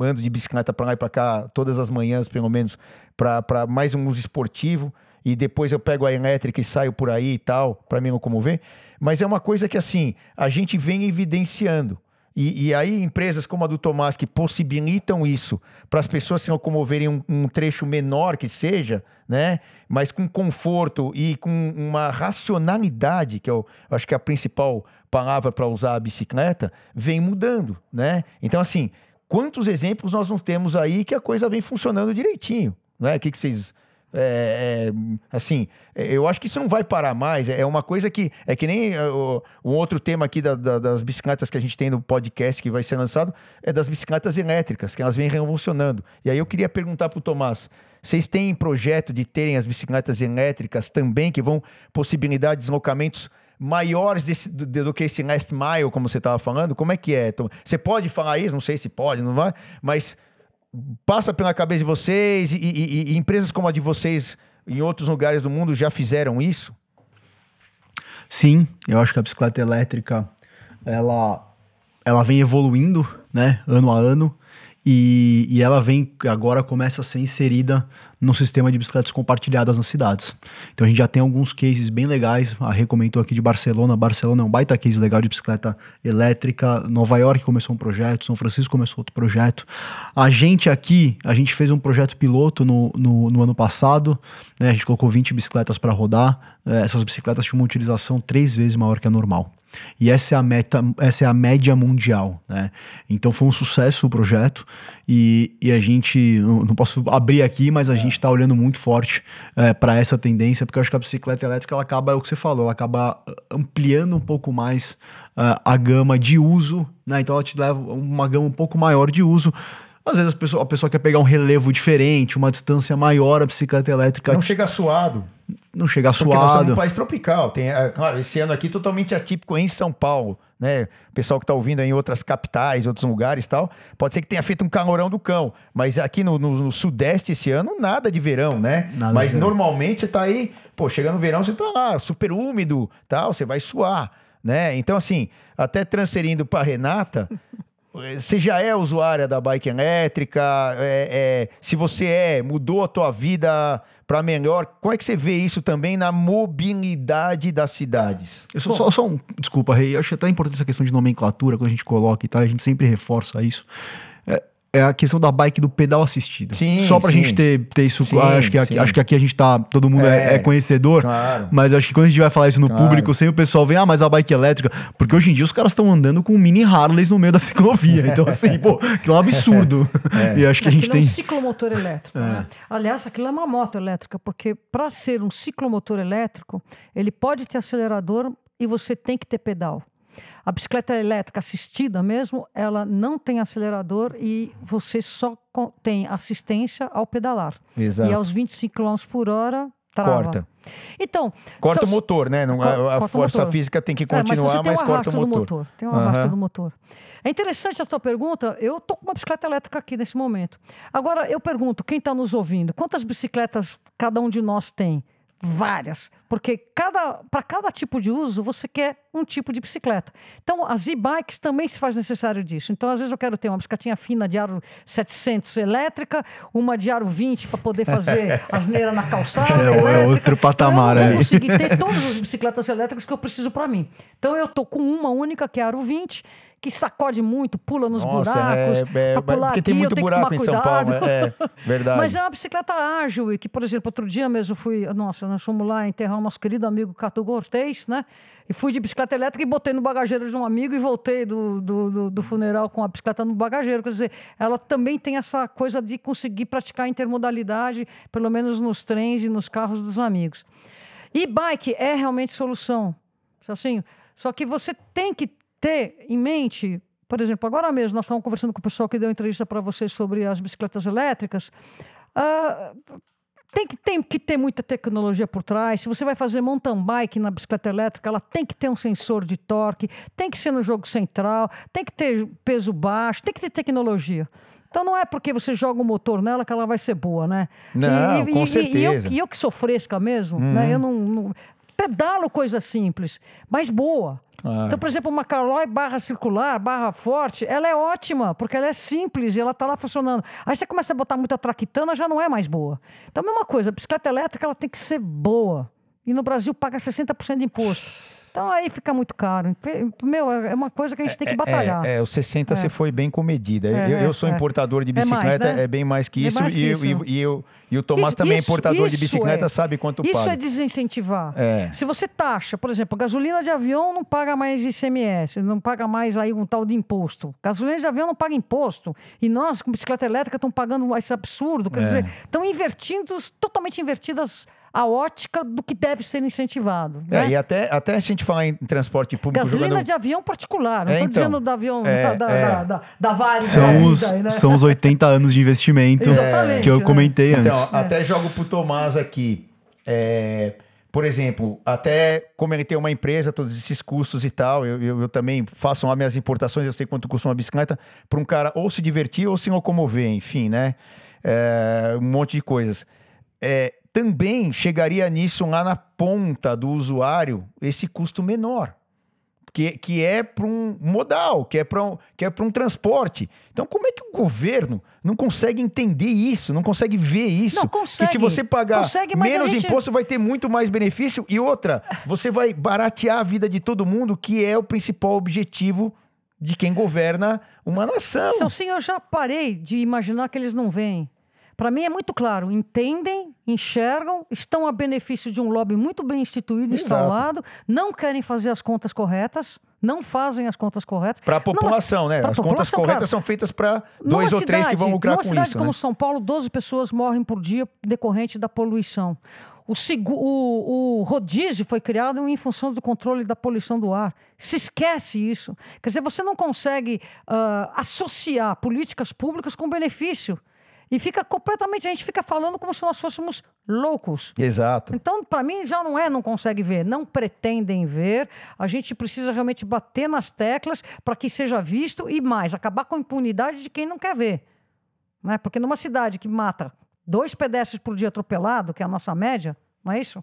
ando de bicicleta para lá e para cá todas as manhãs, pelo menos, para mais um uso esportivo. E depois eu pego a elétrica e saio por aí e tal, para me locomover. Mas é uma coisa que, assim, a gente vem evidenciando. E, e, aí, empresas como a do Tomás, que possibilitam isso para as pessoas se locomoverem um, um trecho menor que seja, né? Mas com conforto e com uma racionalidade, que eu acho que é a principal palavra para usar a bicicleta, vem mudando, né? Então, assim, quantos exemplos nós não temos aí que a coisa vem funcionando direitinho, né? O que, que vocês é, é, assim, eu acho que isso não vai parar mais. É uma coisa que é que nem é, o, o outro tema aqui da, da, das bicicletas que a gente tem no podcast que vai ser lançado é das bicicletas elétricas, que elas vêm revolucionando. E aí eu queria perguntar para o Tomás: vocês têm projeto de terem as bicicletas elétricas também, que vão possibilitar deslocamentos maiores desse, do, do, que esse last mile, como você estava falando? Como é que é? Você pode falar isso? Não sei se pode, não vai, mas passa pela cabeça de vocês e, e, e, empresas como a de vocês em outros lugares do mundo já fizeram isso? Sim, eu acho que a bicicleta elétrica ela, ela vem evoluindo, né, ano a ano. E, e, ela vem agora começa a ser inserida no sistema de bicicletas compartilhadas nas cidades. Então a gente já tem alguns cases bem legais. A Rê comentou aqui de Barcelona. Barcelona é um baita case legal de bicicleta elétrica. Nova York começou um projeto, São Francisco começou outro projeto. A gente aqui, a gente fez um projeto piloto no, no, no ano passado. Né? A gente colocou 20 bicicletas para rodar. É, essas bicicletas tinham uma utilização três vezes maior que a normal. E essa é a meta, essa é a média mundial, né? Então foi um sucesso o projeto e, e a gente não, posso abrir aqui, mas a é. gente está olhando muito forte é, para essa tendência, porque eu acho que a bicicleta elétrica ela acaba, é o que você falou, ela acaba uh, ampliando um pouco mais uh, a gama de uso, né? Então ela te leva uma gama um pouco maior de uso. Às vezes a pessoa, a pessoa quer pegar um relevo diferente, uma distância maior, a bicicleta elétrica. Não chega suado não chega Porque suado. Nós somos um país tropical. Tem, é, claro, esse ano aqui totalmente atípico em São Paulo, né? O pessoal que está ouvindo em outras capitais, outros lugares e tal, pode ser que tenha feito um calorão do cão. Mas aqui no, no, no Sudeste esse ano, nada de verão, né? Nada mas normalmente você está aí, pô, chegando no verão, você está lá, super úmido, tal, você vai suar, né? Então, assim, até transferindo para Renata. Você já é usuária da bike elétrica? É, é, se você é, mudou a tua vida para melhor. Como é que você vê isso também na mobilidade das cidades? Eu só, só, só um, desculpa, Rei, eu acho até importante essa questão de nomenclatura, quando a gente coloca e tal, a gente sempre reforça isso. É, é a questão da bike do pedal assistido. Sim, Só pra sim. gente ter, ter isso. Sim, acho, que aqui, acho que aqui a gente tá. Todo mundo é, é, é conhecedor. Claro. Mas acho que quando a gente vai falar isso no claro. público, sempre o pessoal vem, ah, mas a bike elétrica. Porque hoje em dia os caras estão andando com mini Harleys no meio da ciclovia. Então, assim, pô, que é um absurdo. É. E acho que a gente aquilo tem. é um ciclomotor elétrico. Né? Aliás, aquilo é uma moto elétrica, porque para ser um ciclomotor elétrico, ele pode ter acelerador e você tem que ter pedal. A bicicleta elétrica assistida mesmo, ela não tem acelerador e você só tem assistência ao pedalar. Exato. E aos 25 km por hora, trava. Corta. Então, corta o motor, né? Não, a, a força física tem que continuar, é, mas, mas corta o motor. motor. Tem um uhum. arrasto do motor. É interessante a tua pergunta. Eu tô com uma bicicleta elétrica aqui nesse momento. Agora eu pergunto, quem está nos ouvindo, quantas bicicletas cada um de nós tem? várias, porque cada para cada tipo de uso você quer um tipo de bicicleta. Então as e-bikes também se faz necessário disso. Então às vezes eu quero ter uma bicicletinha fina de aro 700 elétrica, uma de aro 20 para poder fazer asneira na calçada. É, elétrica. é outro patamar então, eu não vou conseguir ter todas as bicicletas elétricas que eu preciso para mim. Então eu tô com uma única que é aro 20 que sacode muito, pula nos Nossa, buracos. É, é, pular porque aqui, tem muito buraco em São Paulo. É, é, verdade. Mas é uma bicicleta ágil e que, por exemplo, outro dia mesmo fui. Nossa, nós fomos lá enterrar o nosso querido amigo Cato Cortez, né? E fui de bicicleta elétrica e botei no bagageiro de um amigo e voltei do, do, do, do funeral com a bicicleta no bagageiro. Quer dizer, ela também tem essa coisa de conseguir praticar intermodalidade, pelo menos nos trens e nos carros dos amigos. E bike é realmente solução. Assim, só que você tem que ter em mente, por exemplo, agora mesmo nós estávamos conversando com o pessoal que deu entrevista para vocês sobre as bicicletas elétricas. Uh, tem que, tem que ter muita tecnologia por trás. Se você vai fazer mountain bike na bicicleta elétrica, ela tem que ter um sensor de torque, tem que ser no jogo central, tem que ter peso baixo, tem que ter tecnologia. Então não é porque você joga o um motor nela que ela vai ser boa, né? Não, e, com e, certeza. E eu, e eu, que sou fresca mesmo, né? uhum. né? Eu não, não pedalo coisa simples, mas boa. Claro. Então, por exemplo, uma Caloi barra circular, barra forte, ela é ótima, porque ela é simples e ela está lá funcionando. Aí você começa a botar muita traquitana, já não é mais boa. Então, a mesma coisa, a bicicleta elétrica ela tem que ser boa. E no Brasil paga 60% de imposto. Então aí fica muito caro. Meu, é uma coisa que a gente tem que batalhar. É, é, os 60 É. você foi bem comedida. É, eu, eu sou é. importador de É mais, bicicleta, é, né? bem mais que É isso. mais que e, isso. eu- e, eu, e o Tomás Isso- também é isso- importador de isso bicicleta, é. sabe quanto Isso paga. é desincentivar. É. Se você taxa, por exemplo, gasolina de avião não paga mais ICMS, não paga mais aí um tal de imposto. Gasolina de avião não paga imposto. E nós, com bicicleta elétrica, estamos pagando esse absurdo. Quer É. dizer, estão invertindo, totalmente invertidas a ótica do que deve ser incentivado. É, né? e até, até a gente falar em transporte público Gasolina jogando... de avião particular, não É, estou então. dizendo do avião É, da, é. da, da, da da São os, vida aí, né? são os 80 anos de investimento que eu né? comentei antes. Então, até jogo pro Tomás aqui. É, por exemplo, até como ele tem uma empresa, todos esses custos e tal, eu, eu, eu também faço lá minhas importações, eu sei quanto custa uma bicicleta, para um cara ou se divertir ou se locomover, enfim, né? É, um monte de coisas. É, também chegaria nisso lá na ponta do usuário esse custo menor. Que, que é para um modal, que é para um, que é para um transporte. Então, como é que o governo não consegue entender isso, não consegue ver isso? Não, consegue. Que se você pagar Consegue, menos gente- imposto, vai ter muito mais benefício. E outra, você vai baratear a vida de todo mundo, que é o principal objetivo de quem governa uma nação. Celcinho, eu já parei de imaginar que eles não veem. Para mim é muito claro, entendem, enxergam, estão a benefício de um lobby muito bem instituído, Exato. instalado, não querem fazer as contas corretas, não fazem as contas corretas. Para a Numa- população, né? As contas população, corretas claro. são feitas para Numa dois ou três que cidade- vão lucrar numa com cidade isso. como né? São Paulo, 12 pessoas morrem por dia decorrente da poluição. O, o- o rodízio foi criado em função do controle da poluição do ar. Se esquece isso. Quer dizer, você não consegue ah, associar políticas públicas com benefício. E fica completamente, a gente fica falando como se nós fôssemos loucos. Exato. Então, para mim, já não é, não consegue ver, não pretendem ver. A gente precisa realmente bater nas teclas para que seja visto e mais, acabar com a impunidade de quem não quer ver. Né? Porque numa cidade que mata dois pedestres por dia atropelado, que é a nossa média, não é isso?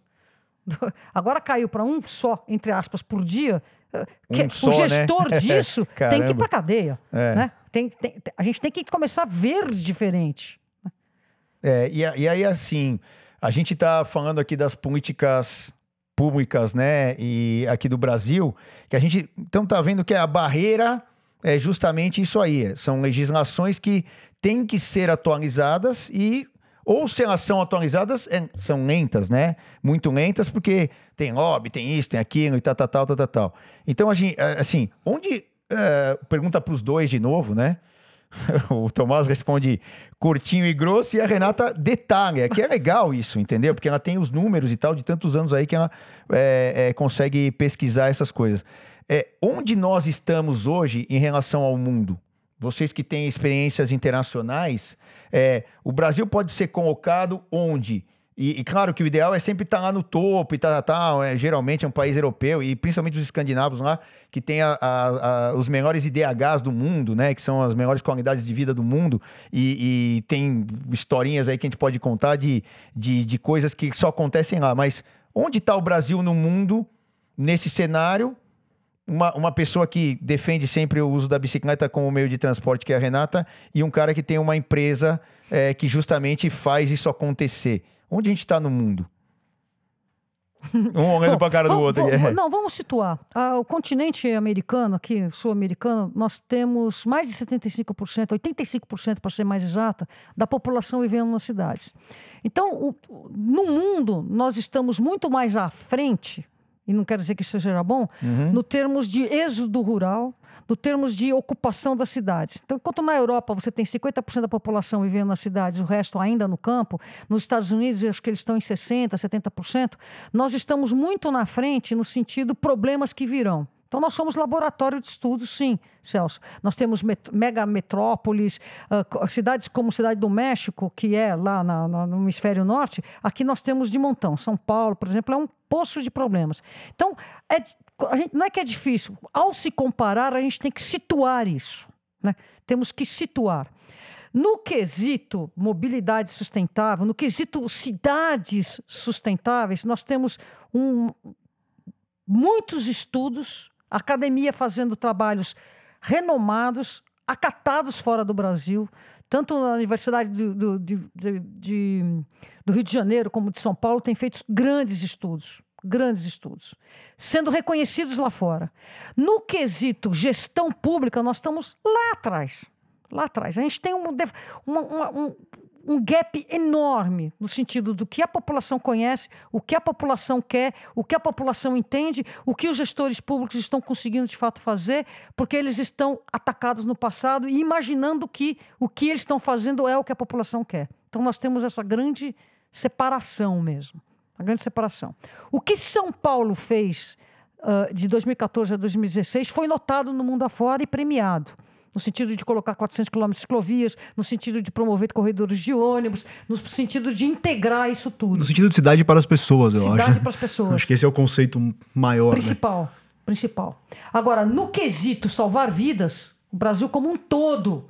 Agora caiu para um só, entre aspas, por dia. eh, que Um só, o né? gestor disso tem que ir para cadeia. É. Né? Tem, tem- a gente tem que começar a ver diferente. É, e, e aí, assim, a gente está falando aqui das políticas públicas, né? E aqui do Brasil, que a gente então tá vendo que a barreira é justamente isso aí. São legislações que têm que ser atualizadas e ou se elas são atualizadas, é- são lentas, né? Muito lentas, porque tem lobby, tem isso, tem aquilo e tal, tal, tal, tal, tal. Então, a gente, assim, onde. É, pergunta para os dois de novo, né? o Tomás responde curtinho e grosso e a Renata detalha, que é legal isso, entendeu? Porque ela tem os números e tal de tantos anos aí que ela é, é, consegue pesquisar essas coisas. É, onde nós estamos hoje em relação ao mundo? Vocês que têm experiências internacionais, é, o Brasil pode ser colocado onde? E, e claro que o ideal é sempre estar lá no topo e tal, tal, é, geralmente é um país europeu e principalmente os escandinavos lá, que tem a- a- a- os melhores IDHs do mundo, né? Que são as melhores qualidades de vida do mundo e, e tem historinhas aí que a gente pode contar de, de, de coisas que só acontecem lá. Mas onde está o Brasil no mundo nesse cenário? Uma, uma pessoa que defende sempre o uso da bicicleta como meio de transporte, que é a Renata, e um cara que tem uma empresa é, que justamente faz isso acontecer. Onde a gente está no mundo? Um olhando Bom, para a cara do outro. vamos- é. Não, vamos situar. Ah, o continente americano, aqui, sul-americano, nós temos mais de 75%, 85% para ser mais exata, da população vivendo nas cidades. Então, o- no mundo, nós estamos muito mais à frente, e não quero dizer que isso seja bom, no termos de êxodo rural, no termos de ocupação das cidades. Então, enquanto na Europa você tem 50% da população vivendo nas cidades, o resto ainda no campo, nos Estados Unidos acho que eles estão em 60%, 70%, nós estamos muito na frente no sentido problemas que virão. Então, nós somos laboratório de estudos, sim, Celso. Nós temos met- mega metrópoles, co- cidades como Cidade do México, que é lá na- na- no hemisfério norte, aqui nós temos de montão. São Paulo, por exemplo, é um poço de problemas. Então, é a gente, não é que é difícil. Ao se comparar, a gente tem que situar isso. Né? Temos que situar. No quesito mobilidade sustentável, no quesito cidades sustentáveis, nós temos um muitos estudos, academia fazendo trabalhos renomados, acatados fora do Brasil, tanto na Universidade do, do, de, de, do Rio de Janeiro como de São Paulo, tem feito grandes estudos grandes estudos, sendo reconhecidos lá fora. No quesito gestão pública, nós estamos lá atrás. Lá atrás. A gente tem uma, uma, um, um gap enorme no sentido do que a população conhece, o que a população quer, o que a população entende, o que os gestores públicos estão conseguindo de fato fazer, porque eles estão atacados no passado e imaginando que o que eles estão fazendo é o que a população quer. Então nós temos essa grande separação mesmo. A grande separação. O que São Paulo fez uh, de 2014 a 2016 foi notado no mundo afora e premiado no sentido de colocar 400 quilômetros de ciclovias, no sentido de promover corredores de ônibus, no sentido de integrar isso tudo. No sentido de cidade para as pessoas, eu cidade acho. Cidade para as pessoas. Acho que esse é o conceito maior. Né? Principal. Né? Principal. Agora, no quesito salvar vidas, o Brasil como um todo,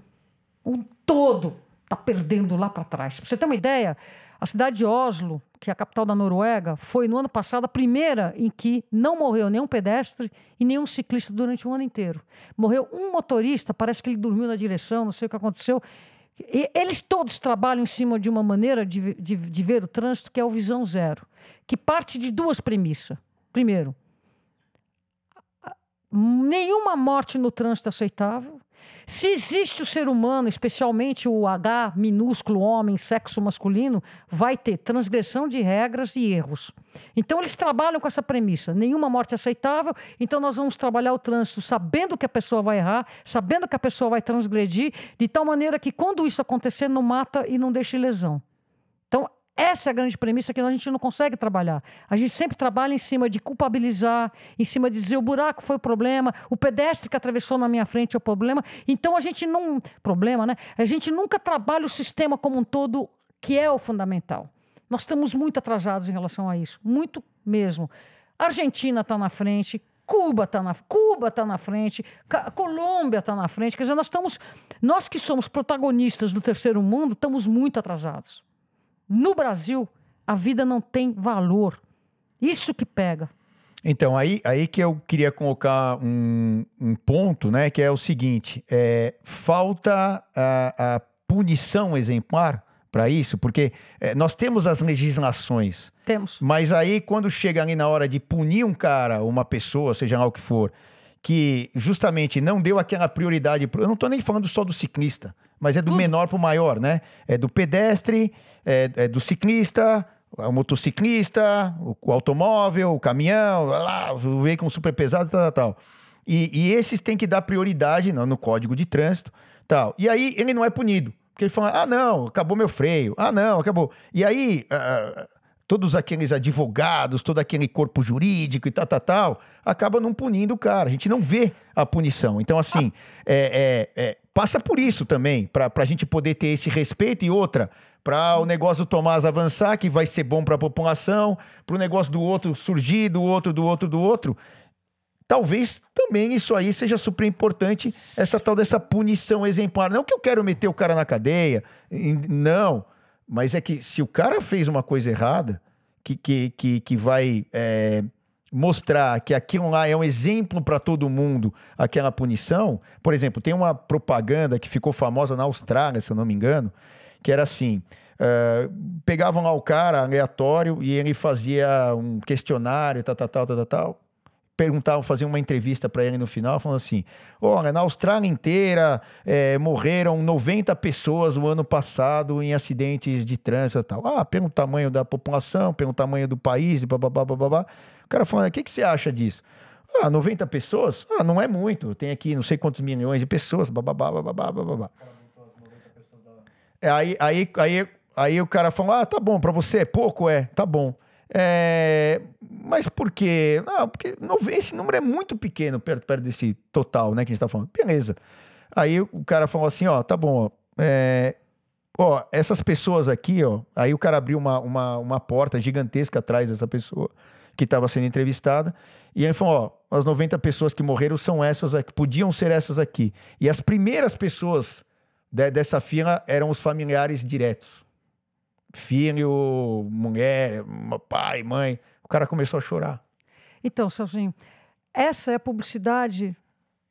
um todo, está perdendo lá para trás. Para você ter uma ideia, a cidade de Oslo, que é a capital da Noruega, foi no ano passado a primeira em que não morreu nenhum pedestre e nenhum ciclista durante um ano inteiro. Morreu um motorista, parece que ele dormiu na direção, não sei o que aconteceu. E eles todos trabalham em cima de uma maneira de, de, de ver o trânsito que é o visão zero, que parte de duas premissas. Primeiro, nenhuma morte no trânsito é aceitável. Se existe o ser humano, especialmente o H minúsculo homem, sexo masculino, vai ter transgressão de regras e erros. Então eles trabalham com essa premissa: nenhuma morte é aceitável, então nós vamos trabalhar o trânsito sabendo que a pessoa vai errar, sabendo que a pessoa vai transgredir, de tal maneira que quando isso acontecer, não mata e não deixe lesão. Então, essa é a grande premissa que a gente não consegue trabalhar. A gente sempre trabalha em cima de culpabilizar, em cima de dizer o buraco foi o problema, o pedestre que atravessou na minha frente é o problema. Então a gente não. Problema, né? A gente nunca trabalha o sistema como um todo, que é o fundamental. Nós estamos muito atrasados em relação a isso, muito mesmo. A Argentina está na frente, Cuba está na, Cuba tá na frente, Colômbia está na frente. Quer dizer, nós estamos. Nós que somos protagonistas do terceiro mundo, estamos muito atrasados. No Brasil, a vida não tem valor. Isso que pega. Então, aí, aí que eu queria colocar um, um ponto, né? Que é o seguinte: é, falta a, a punição exemplar para isso, porque é, nós temos as legislações. Temos. Mas aí, quando chega ali na hora de punir um cara, uma pessoa, seja lá o que for, que justamente não deu aquela prioridade. Eu não estou nem falando só do ciclista, mas é do Tudo. menor para o maior, né? É do pedestre, é, é do ciclista, o motociclista, o, o automóvel, o caminhão, lá, o veículo super pesado, tal, tal. E, e esses têm que dar prioridade no, no código de trânsito, tal. E aí ele não é punido. Porque ele fala, ah, não, acabou meu freio. Ah, não, acabou. E aí, uh, todos aqueles advogados, todo aquele corpo jurídico e tal, tal, tal, acaba não punindo o cara. A gente não vê a punição. Então, assim, é, é, é, passa por isso também, para a gente poder ter esse respeito. E outra, para o negócio do Tomás avançar, que vai ser bom para a população, para o negócio do outro surgir, do outro, do outro, do outro. Talvez também isso aí seja super importante, essa tal dessa punição exemplar. Não que eu quero meter o cara na cadeia, não. Mas é que se o cara fez uma coisa errada, que, que, que, que vai é, mostrar que aquilo lá é um exemplo para todo mundo, aquela punição. Por exemplo, tem uma propaganda que ficou famosa na Austrália, se eu não me engano, que era assim: uh, pegavam lá o cara aleatório e ele fazia um questionário, tal, tal, tal, tal, tal. Perguntavam, faziam uma entrevista para ele no final, falando assim: Olha, na Austrália inteira é, morreram 90 pessoas no ano passado em acidentes de trânsito e tal. Ah, pelo tamanho da população, pelo tamanho do país, e babá, babá. O cara falando: O que, que você acha disso? Ah, 90 pessoas? Ah, não é muito. Tem aqui não sei quantos milhões de pessoas, babá, babá, babá. É, aí, aí, aí, aí o cara falou: ah, tá bom, para você é pouco? É, tá bom. É, mas por quê? Não, porque esse número é muito pequeno perto, perto desse total, né, que a gente tá falando. Beleza. Aí o cara falou assim: ó, tá bom, ó. É, ó, essas pessoas aqui, ó. Aí o cara abriu uma, uma, uma porta gigantesca atrás dessa pessoa que estava sendo entrevistada. E aí falou: ó, as 90 pessoas que morreram são essas aqui, podiam ser essas aqui. E as primeiras pessoas de, dessa fila eram os familiares diretos. Filho, mulher, pai, mãe. O cara começou a chorar. Então, Celcinho, essa é a publicidade,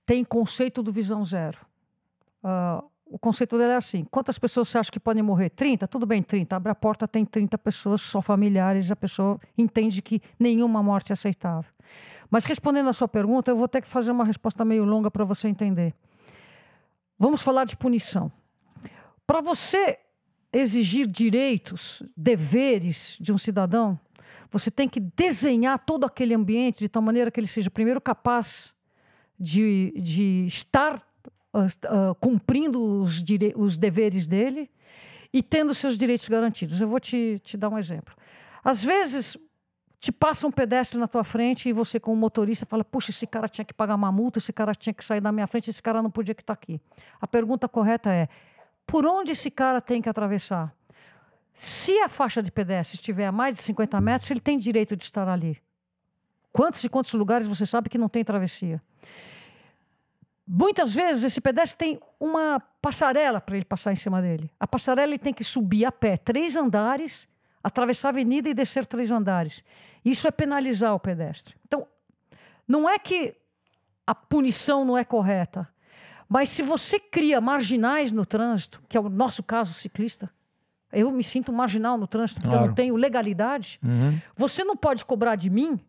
tem conceito do visão zero. Uh, o conceito dela é assim: quantas pessoas você acha que podem morrer? 30? Tudo bem, 30. Abre a porta, tem 30 pessoas, só familiares, a pessoa entende que nenhuma morte é aceitável. Mas respondendo a sua pergunta, eu vou ter que fazer uma resposta meio longa para você entender. Vamos falar de punição. Para você exigir direitos, deveres de um cidadão, você tem que desenhar todo aquele ambiente de tal maneira que ele seja, primeiro, capaz de, de estar uh, uh, cumprindo os, os deveres dele e tendo seus direitos garantidos. Eu vou te, te dar um exemplo. Às vezes, te passa um pedestre na tua frente e você, como motorista, fala: Puxa, esse cara tinha que pagar uma multa, esse cara tinha que sair da minha frente, esse cara não podia estar aqui. A pergunta correta é: por onde esse cara tem que atravessar? Se a faixa de pedestre estiver a mais de 50 metros, ele tem direito de estar ali. Quantos e quantos lugares você sabe que não tem travessia? Muitas vezes esse pedestre tem uma passarela para ele passar em cima dele. A passarela ele tem que subir a pé três andares, atravessar a avenida e descer três andares. Isso é penalizar o pedestre. Então, não é que a punição não é correta, mas se você cria marginais no trânsito, que é o nosso caso ciclista, eu me sinto marginal no trânsito porque claro. eu não tenho legalidade, uhum. você não pode cobrar de mim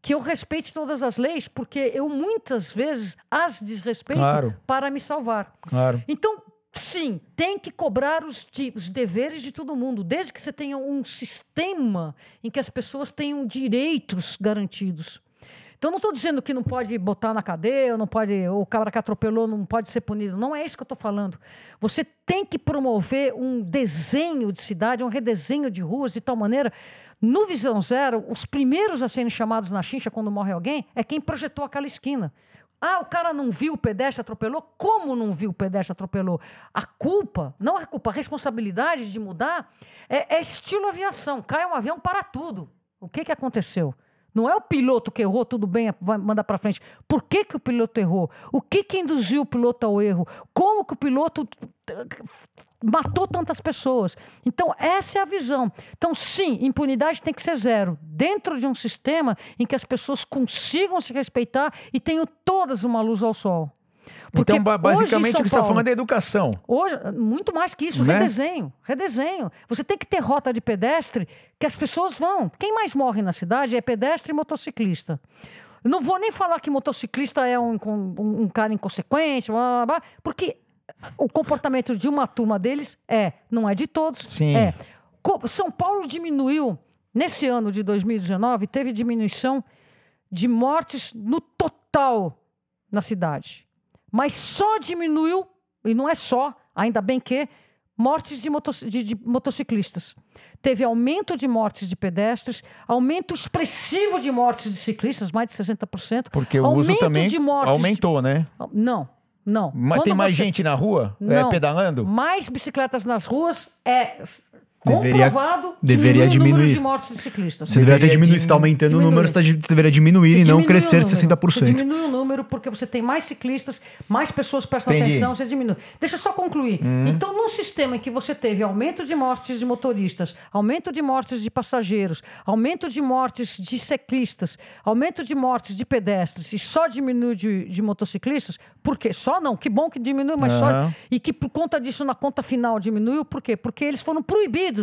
que eu respeite todas as leis, porque eu muitas vezes as desrespeito claro. para me salvar. Claro. Então, sim, tem que cobrar os, de, os, deveres de todo mundo, desde que você tenha um sistema em que as pessoas tenham direitos garantidos. Então, não estou dizendo que não pode botar na cadeia, não pode, ou o cara que atropelou não pode ser punido. Não é isso que eu estou falando. Você tem que promover um desenho de cidade, um redesenho de ruas de tal maneira no Visão Zero, os primeiros a serem chamados na chincha quando morre alguém é quem projetou aquela esquina. Ah, o cara não viu o pedestre atropelou? Como não viu o pedestre atropelou? A culpa, não a culpa, a responsabilidade de mudar é, é estilo aviação. Cai um avião para tudo. O que, que aconteceu? Não é o piloto que errou, tudo bem, vai mandar para frente. Por que, que o piloto errou? O que, que induziu o piloto ao erro? Como que o piloto eh, matou tantas pessoas? Então, essa é a visão. Então, sim, impunidade tem que ser zero. Dentro de um sistema em que as pessoas consigam se respeitar e tenham todas uma luz ao sol. Porque então, basicamente, o que você está falando é educação. Hoje, muito mais que isso, né? redesenho. Redesenho. Você tem que ter rota de pedestre que as pessoas vão. Quem mais morre na cidade é pedestre e motociclista. Eu não vou nem falar que motociclista é um, um, um cara inconsequente, blá, blá, blá, porque o comportamento de uma turma deles é, não é de todos, Sim. é. São Paulo diminuiu, nesse ano de 2019, teve diminuição de mortes no total na cidade mas só diminuiu, e não é só, ainda bem que, mortes de, de, de motociclistas. Teve aumento de mortes de pedestres, aumento expressivo de mortes de ciclistas, mais de 60%. Porque o uso também aumentou, né? Não, não. Mas Quando tem mais você... gente na rua é, não, é, pedalando? Mais bicicletas nas ruas é Deveria, comprovado deveria diminuir. de mortes de ciclistas. Você deveria ter diminuído. Se está aumentando diminuir. o número, você, tá, deveria diminuir você e não crescer 60%. Você diminui o número porque você tem mais ciclistas, mais pessoas prestam Entendi. atenção, você diminui. Deixa eu só concluir. Hum. Então, num sistema em que você teve aumento de mortes de motoristas, aumento de mortes de passageiros, aumento de mortes de ciclistas, aumento de mortes de pedestres e só diminui de, de motociclistas, por quê? Só não. Que bom que diminui, mas uhum. só. E que por conta disso, na conta final, diminuiu, por quê? Porque eles foram proibidos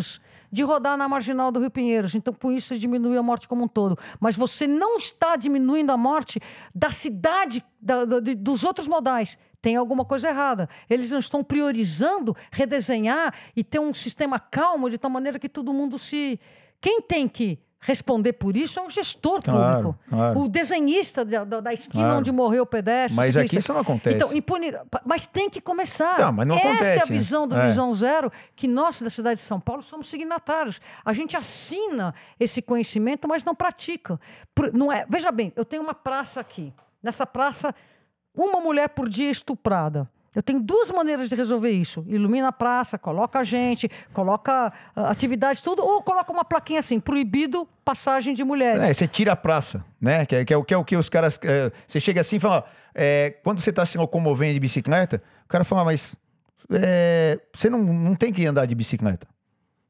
de rodar na marginal do Rio Pinheiros. Então, com isso, você diminui a morte como um todo. Mas você não está diminuindo a morte da cidade, da, da, dos outros modais. Tem alguma coisa errada. Eles não estão priorizando redesenhar e ter um sistema calmo de tal maneira que todo mundo se. Quem tem que responder por isso é um gestor claro, público. Claro. O desenhista da, da esquina claro. onde morreu o pedestre. Mas aqui isso não acontece. Então, impune... Mas tem que começar. Não, mas não Essa acontece, é a visão do é. Visão Zero, que nós da cidade de São Paulo somos signatários. A gente assina esse conhecimento, mas não pratica. Não é... Veja bem, eu tenho uma praça aqui. Nessa praça, uma mulher por dia estuprada. Eu tenho duas maneiras de resolver isso. Ilumina a praça, coloca a gente, coloca uh, atividades, tudo, ou coloca uma plaquinha assim, proibido passagem de mulheres. É, você tira a praça, né? Que é, que é, que é o que os caras. É, você chega assim e fala: é, quando você está se locomovendo de bicicleta, o cara fala, mas é, você não, não tem que andar de bicicleta.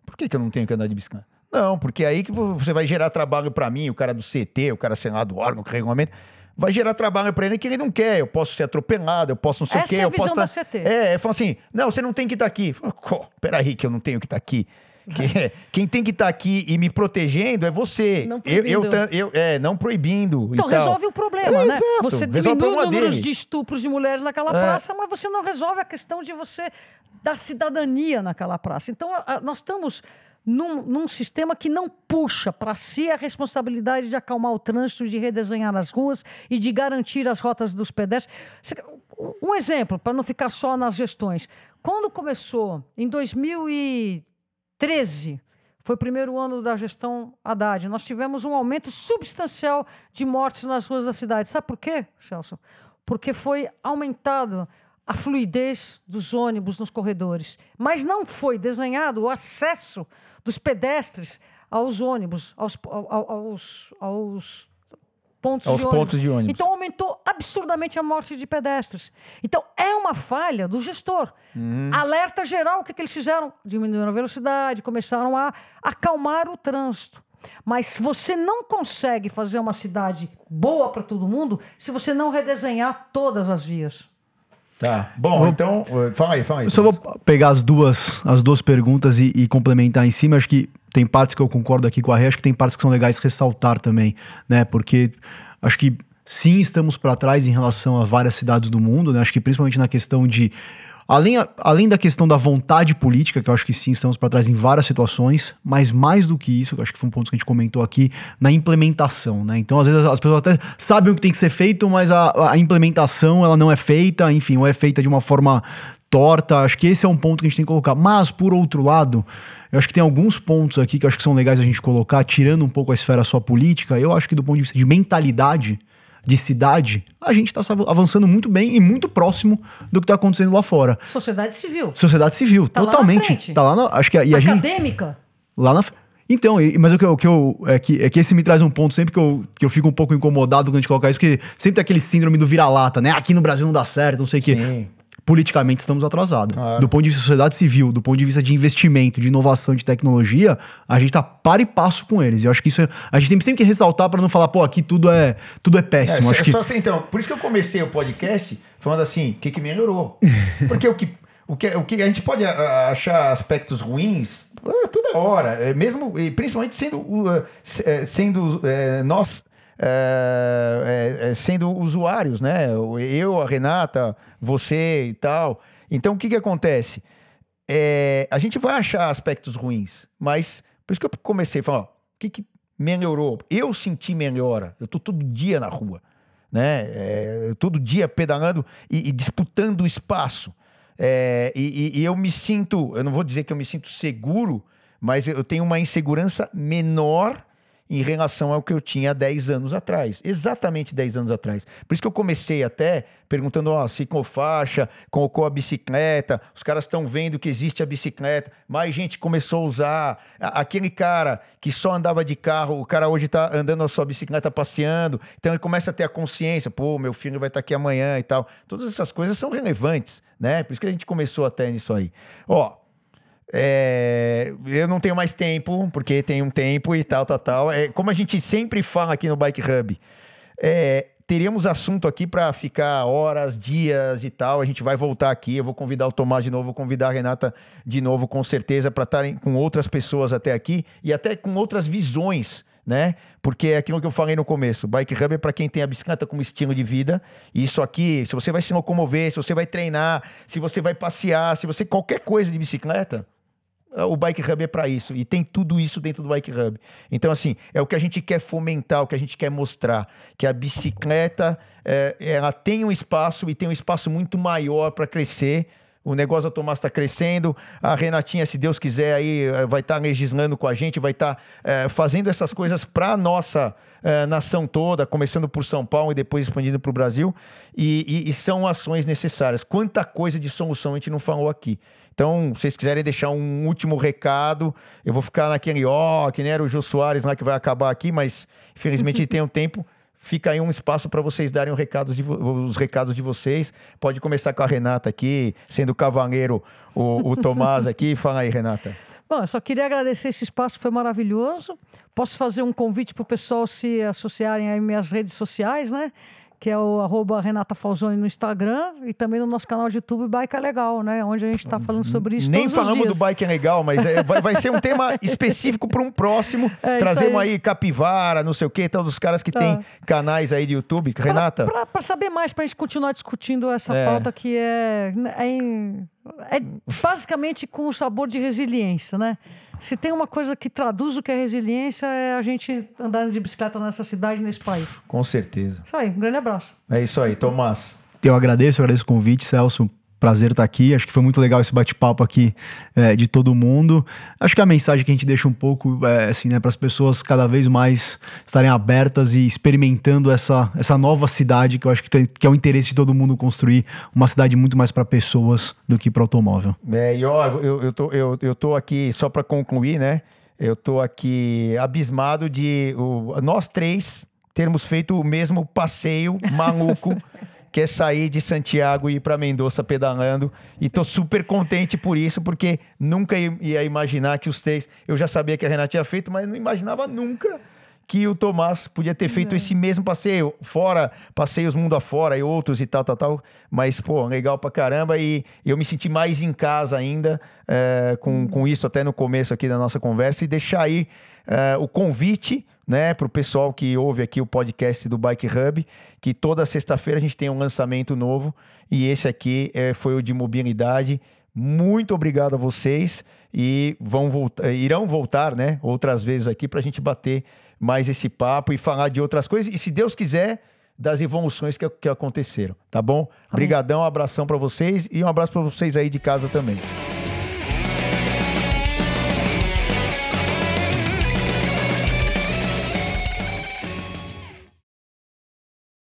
Por que, que eu não tenho que andar de bicicleta? Não, porque aí que você vai gerar trabalho para mim, o cara do CT, o cara, sei lá, do órgão, que regulamento, vai gerar trabalho para ele que ele não quer. Eu posso ser atropelado, eu posso não sei o quê. É a eu posso visão tá... da CT. É, fala assim, não, você não tem que estar aqui. Fala, "Co, Peraí que eu não tenho que estar aqui. Que- Quem tem que estar aqui e me protegendo é você. Não eu, eu, proibindo. ta- eu- é, não proibindo. Então resolve o problema, É, né? exato, Você diminui o número de estupros de mulheres naquela É. praça, mas você não resolve a questão de você dar cidadania naquela praça. Então a- a- nós estamos num, num sistema que não puxa para si a responsabilidade de acalmar o trânsito, de redesenhar as ruas e de garantir as rotas dos pedestres. Um exemplo, para não ficar só nas gestões. Quando começou, em 2013, foi o primeiro ano da gestão Haddad. Nós tivemos um aumento substancial de mortes nas ruas da cidade. Sabe por quê, Celso? Porque foi aumentado a fluidez dos ônibus nos corredores. Mas não foi desenhado o acesso dos pedestres aos ônibus, aos, ao- aos, aos pontos, Aos de, ônibus. pontos de ônibus. Então aumentou absurdamente a morte de pedestres. Então é uma falha do gestor. Uhum. Alerta geral, o que, que eles fizeram? Diminuíram a velocidade, começaram a acalmar o trânsito. Mas você não consegue fazer uma cidade boa para todo mundo se você não redesenhar todas as vias. Tá. Bom, então, eh, fala aí, fala aí. Eu só vou pegar as duas, as duas perguntas e, e complementar em cima. Acho que tem partes que eu concordo aqui com a Rê, acho que tem partes que são legais ressaltar também, né? Porque acho que sim, estamos para trás em relação a várias cidades do mundo, né? Acho que principalmente na questão de. Além, além da questão da vontade política, que eu acho que sim, estamos para trás em várias situações, mas mais do que isso, que eu acho que foi um ponto que a gente comentou aqui, na implementação, né? Então, às vezes, as pessoas até sabem o que tem que ser feito, mas a, a implementação, ela não é feita, enfim, ou é feita de uma forma torta. Acho que esse é um ponto que a gente tem que colocar. Mas, por outro lado, eu acho que tem alguns pontos aqui que eu acho que são legais a gente colocar, tirando um pouco a esfera só política. Eu acho que do ponto de vista de mentalidade, de cidade, a gente está avançando muito bem e muito próximo do que está acontecendo lá fora. Sociedade civil. Sociedade civil, Tá lá totalmente. Tá lá na, acho que a- e a gente Acadêmica. lá na então, e- mas o que eu, o que eu é, que, é que esse me traz um ponto sempre que eu, que eu fico um pouco incomodado quando a gente coloca isso, porque sempre tem aquele síndrome do vira-lata, né? Aqui no Brasil não dá certo, não sei o quê. Politicamente estamos atrasados. Claro. Do ponto de vista de sociedade civil, do ponto de vista de investimento, de inovação, de tecnologia, a gente tá para e passo com eles. E eu acho que isso é- a gente tem sempre que ressaltar para não falar, pô, aqui tudo é, tudo é É, péssimo. só- acho que só assim, então, por isso que eu comecei o podcast falando assim, o que, que melhorou. Porque o que, o, que, o que a gente pode ah, achar aspectos ruins ah, toda hora, é, mesmo, e principalmente sendo, eh, sendo nós eh, sendo usuários, né? Eu, a Renata, você e tal. Então, o que, que acontece? É, a gente vai achar aspectos ruins, mas por isso que eu comecei a falar, o que, que melhorou? Eu senti melhora. Eu tô todo dia na rua, né? É, todo dia pedalando e, e disputando espaço. É, e- e eu me sinto, eu não vou dizer que eu me sinto seguro, mas eu tenho uma insegurança menor em relação ao que eu tinha 10 anos atrás. Exatamente 10 anos atrás. Por isso que eu comecei até perguntando, ó, ciclofaixa, colocou a bicicleta, os caras estão vendo que existe a bicicleta, mais gente começou a usar. Aquele cara que só andava de carro, o cara hoje está andando a sua bicicleta passeando, então ele começa a ter a consciência, pô, meu filho vai estar aqui amanhã e tal. Todas essas coisas são relevantes, né? Por isso que a gente começou até nisso aí. Ó, é, eu não tenho mais tempo, porque tem um tempo e tal, tal, tal. É, como a gente sempre fala aqui no Bike Hub, é, teríamos assunto aqui para ficar horas, dias e tal. A gente vai voltar aqui. Eu vou convidar o Tomás de novo, vou convidar a Renata de novo, com certeza, para estarem com outras pessoas até aqui e até com outras visões. Né? Porque é aquilo que eu falei no começo. Bike Hub é para quem tem a bicicleta como estilo de vida. E isso aqui, se você vai se locomover, se você vai treinar, se você vai passear, se você qualquer coisa de bicicleta, o Bike Hub é para isso e tem tudo isso dentro do Bike Hub. Então, assim, é o que a gente quer fomentar, o que a gente quer mostrar, que a bicicleta é, ela tem um espaço e tem um espaço muito maior para crescer. O negócio da Tomás está crescendo, a Renatinha, se Deus quiser, aí eh, vai estar legislando com a gente, vai estar eh, fazendo essas coisas para a nossa eh, nação toda, começando por São Paulo e depois expandindo para o Brasil. E, e- e são ações necessárias. Quanta coisa de solução a gente não falou aqui. Então, se vocês quiserem deixar um último recado, eu vou ficar naquele ó, que nem era o Jô Soares lá que vai acabar aqui, mas infelizmente tem um tempo. Fica aí um espaço para vocês darem os recados, de, os recados de vocês. Pode começar com a Renata aqui, sendo o cavaleiro, o, o Tomás aqui. Fala aí, Renata. Bom, eu só queria agradecer esse espaço, foi maravilhoso. Posso fazer um convite para o pessoal se associarem às minhas redes sociais, né? Que é o arroba Renata Falzoni no Instagram e também no nosso canal de YouTube Bike é Legal, né? Onde a gente está falando sobre isso Nem todos os falamos do Bike é Legal, mas é, vai, vai ser um tema específico para um próximo. É, Trazemos aí. aí. Capivara, não sei o quê, tal dos caras que Tá. têm canais aí de YouTube. Renata, Para saber mais, para a gente continuar discutindo essa É. pauta que é, é, é basicamente com o sabor de resiliência, né? Se tem uma coisa que traduz o que é resiliência, é a gente andando de bicicleta nessa cidade, nesse país. com certeza. Isso aí, um grande abraço. É isso aí, Tomás. Eu agradeço, eu agradeço o convite, Celso. Prazer estar aqui. Acho que foi muito legal esse bate-papo aqui é, de todo mundo. Acho que a mensagem que a gente deixa um pouco é assim, né, para as pessoas cada vez mais estarem abertas e experimentando essa, essa nova cidade que eu acho que, tem- que é o interesse de todo mundo construir uma cidade muito mais para pessoas do que para automóvel. É, e ó, eu, eu, tô, eu, eu tô aqui, só para concluir, né? Eu tô aqui abismado de o- nós três termos feito o mesmo passeio maluco. Que é sair de Santiago e ir para Mendoza pedalando. E tô super contente por isso, porque nunca ia imaginar que os três. Eu já sabia que a Renata tinha feito, mas não imaginava nunca que o Tomás podia ter feito esse mesmo passeio, fora passeios mundo afora e outros e tal, tal, tal. Mas, pô, legal pra caramba. E eu me senti mais em casa ainda é, com, com isso, até no começo aqui da nossa conversa. E deixar aí é, o convite, né, pro pessoal que ouve aqui o podcast do Bike Hub, que toda sexta-feira a gente tem um lançamento novo. E esse aqui é, foi o de mobilidade. Muito obrigado a vocês e vão voltar, irão voltar, né, outras vezes aqui para a gente bater mais esse papo e falar de outras coisas. E se Deus quiser, das evoluções que, que aconteceram, tá bom? Obrigadão, um abração para vocês e um abraço para vocês aí de casa também.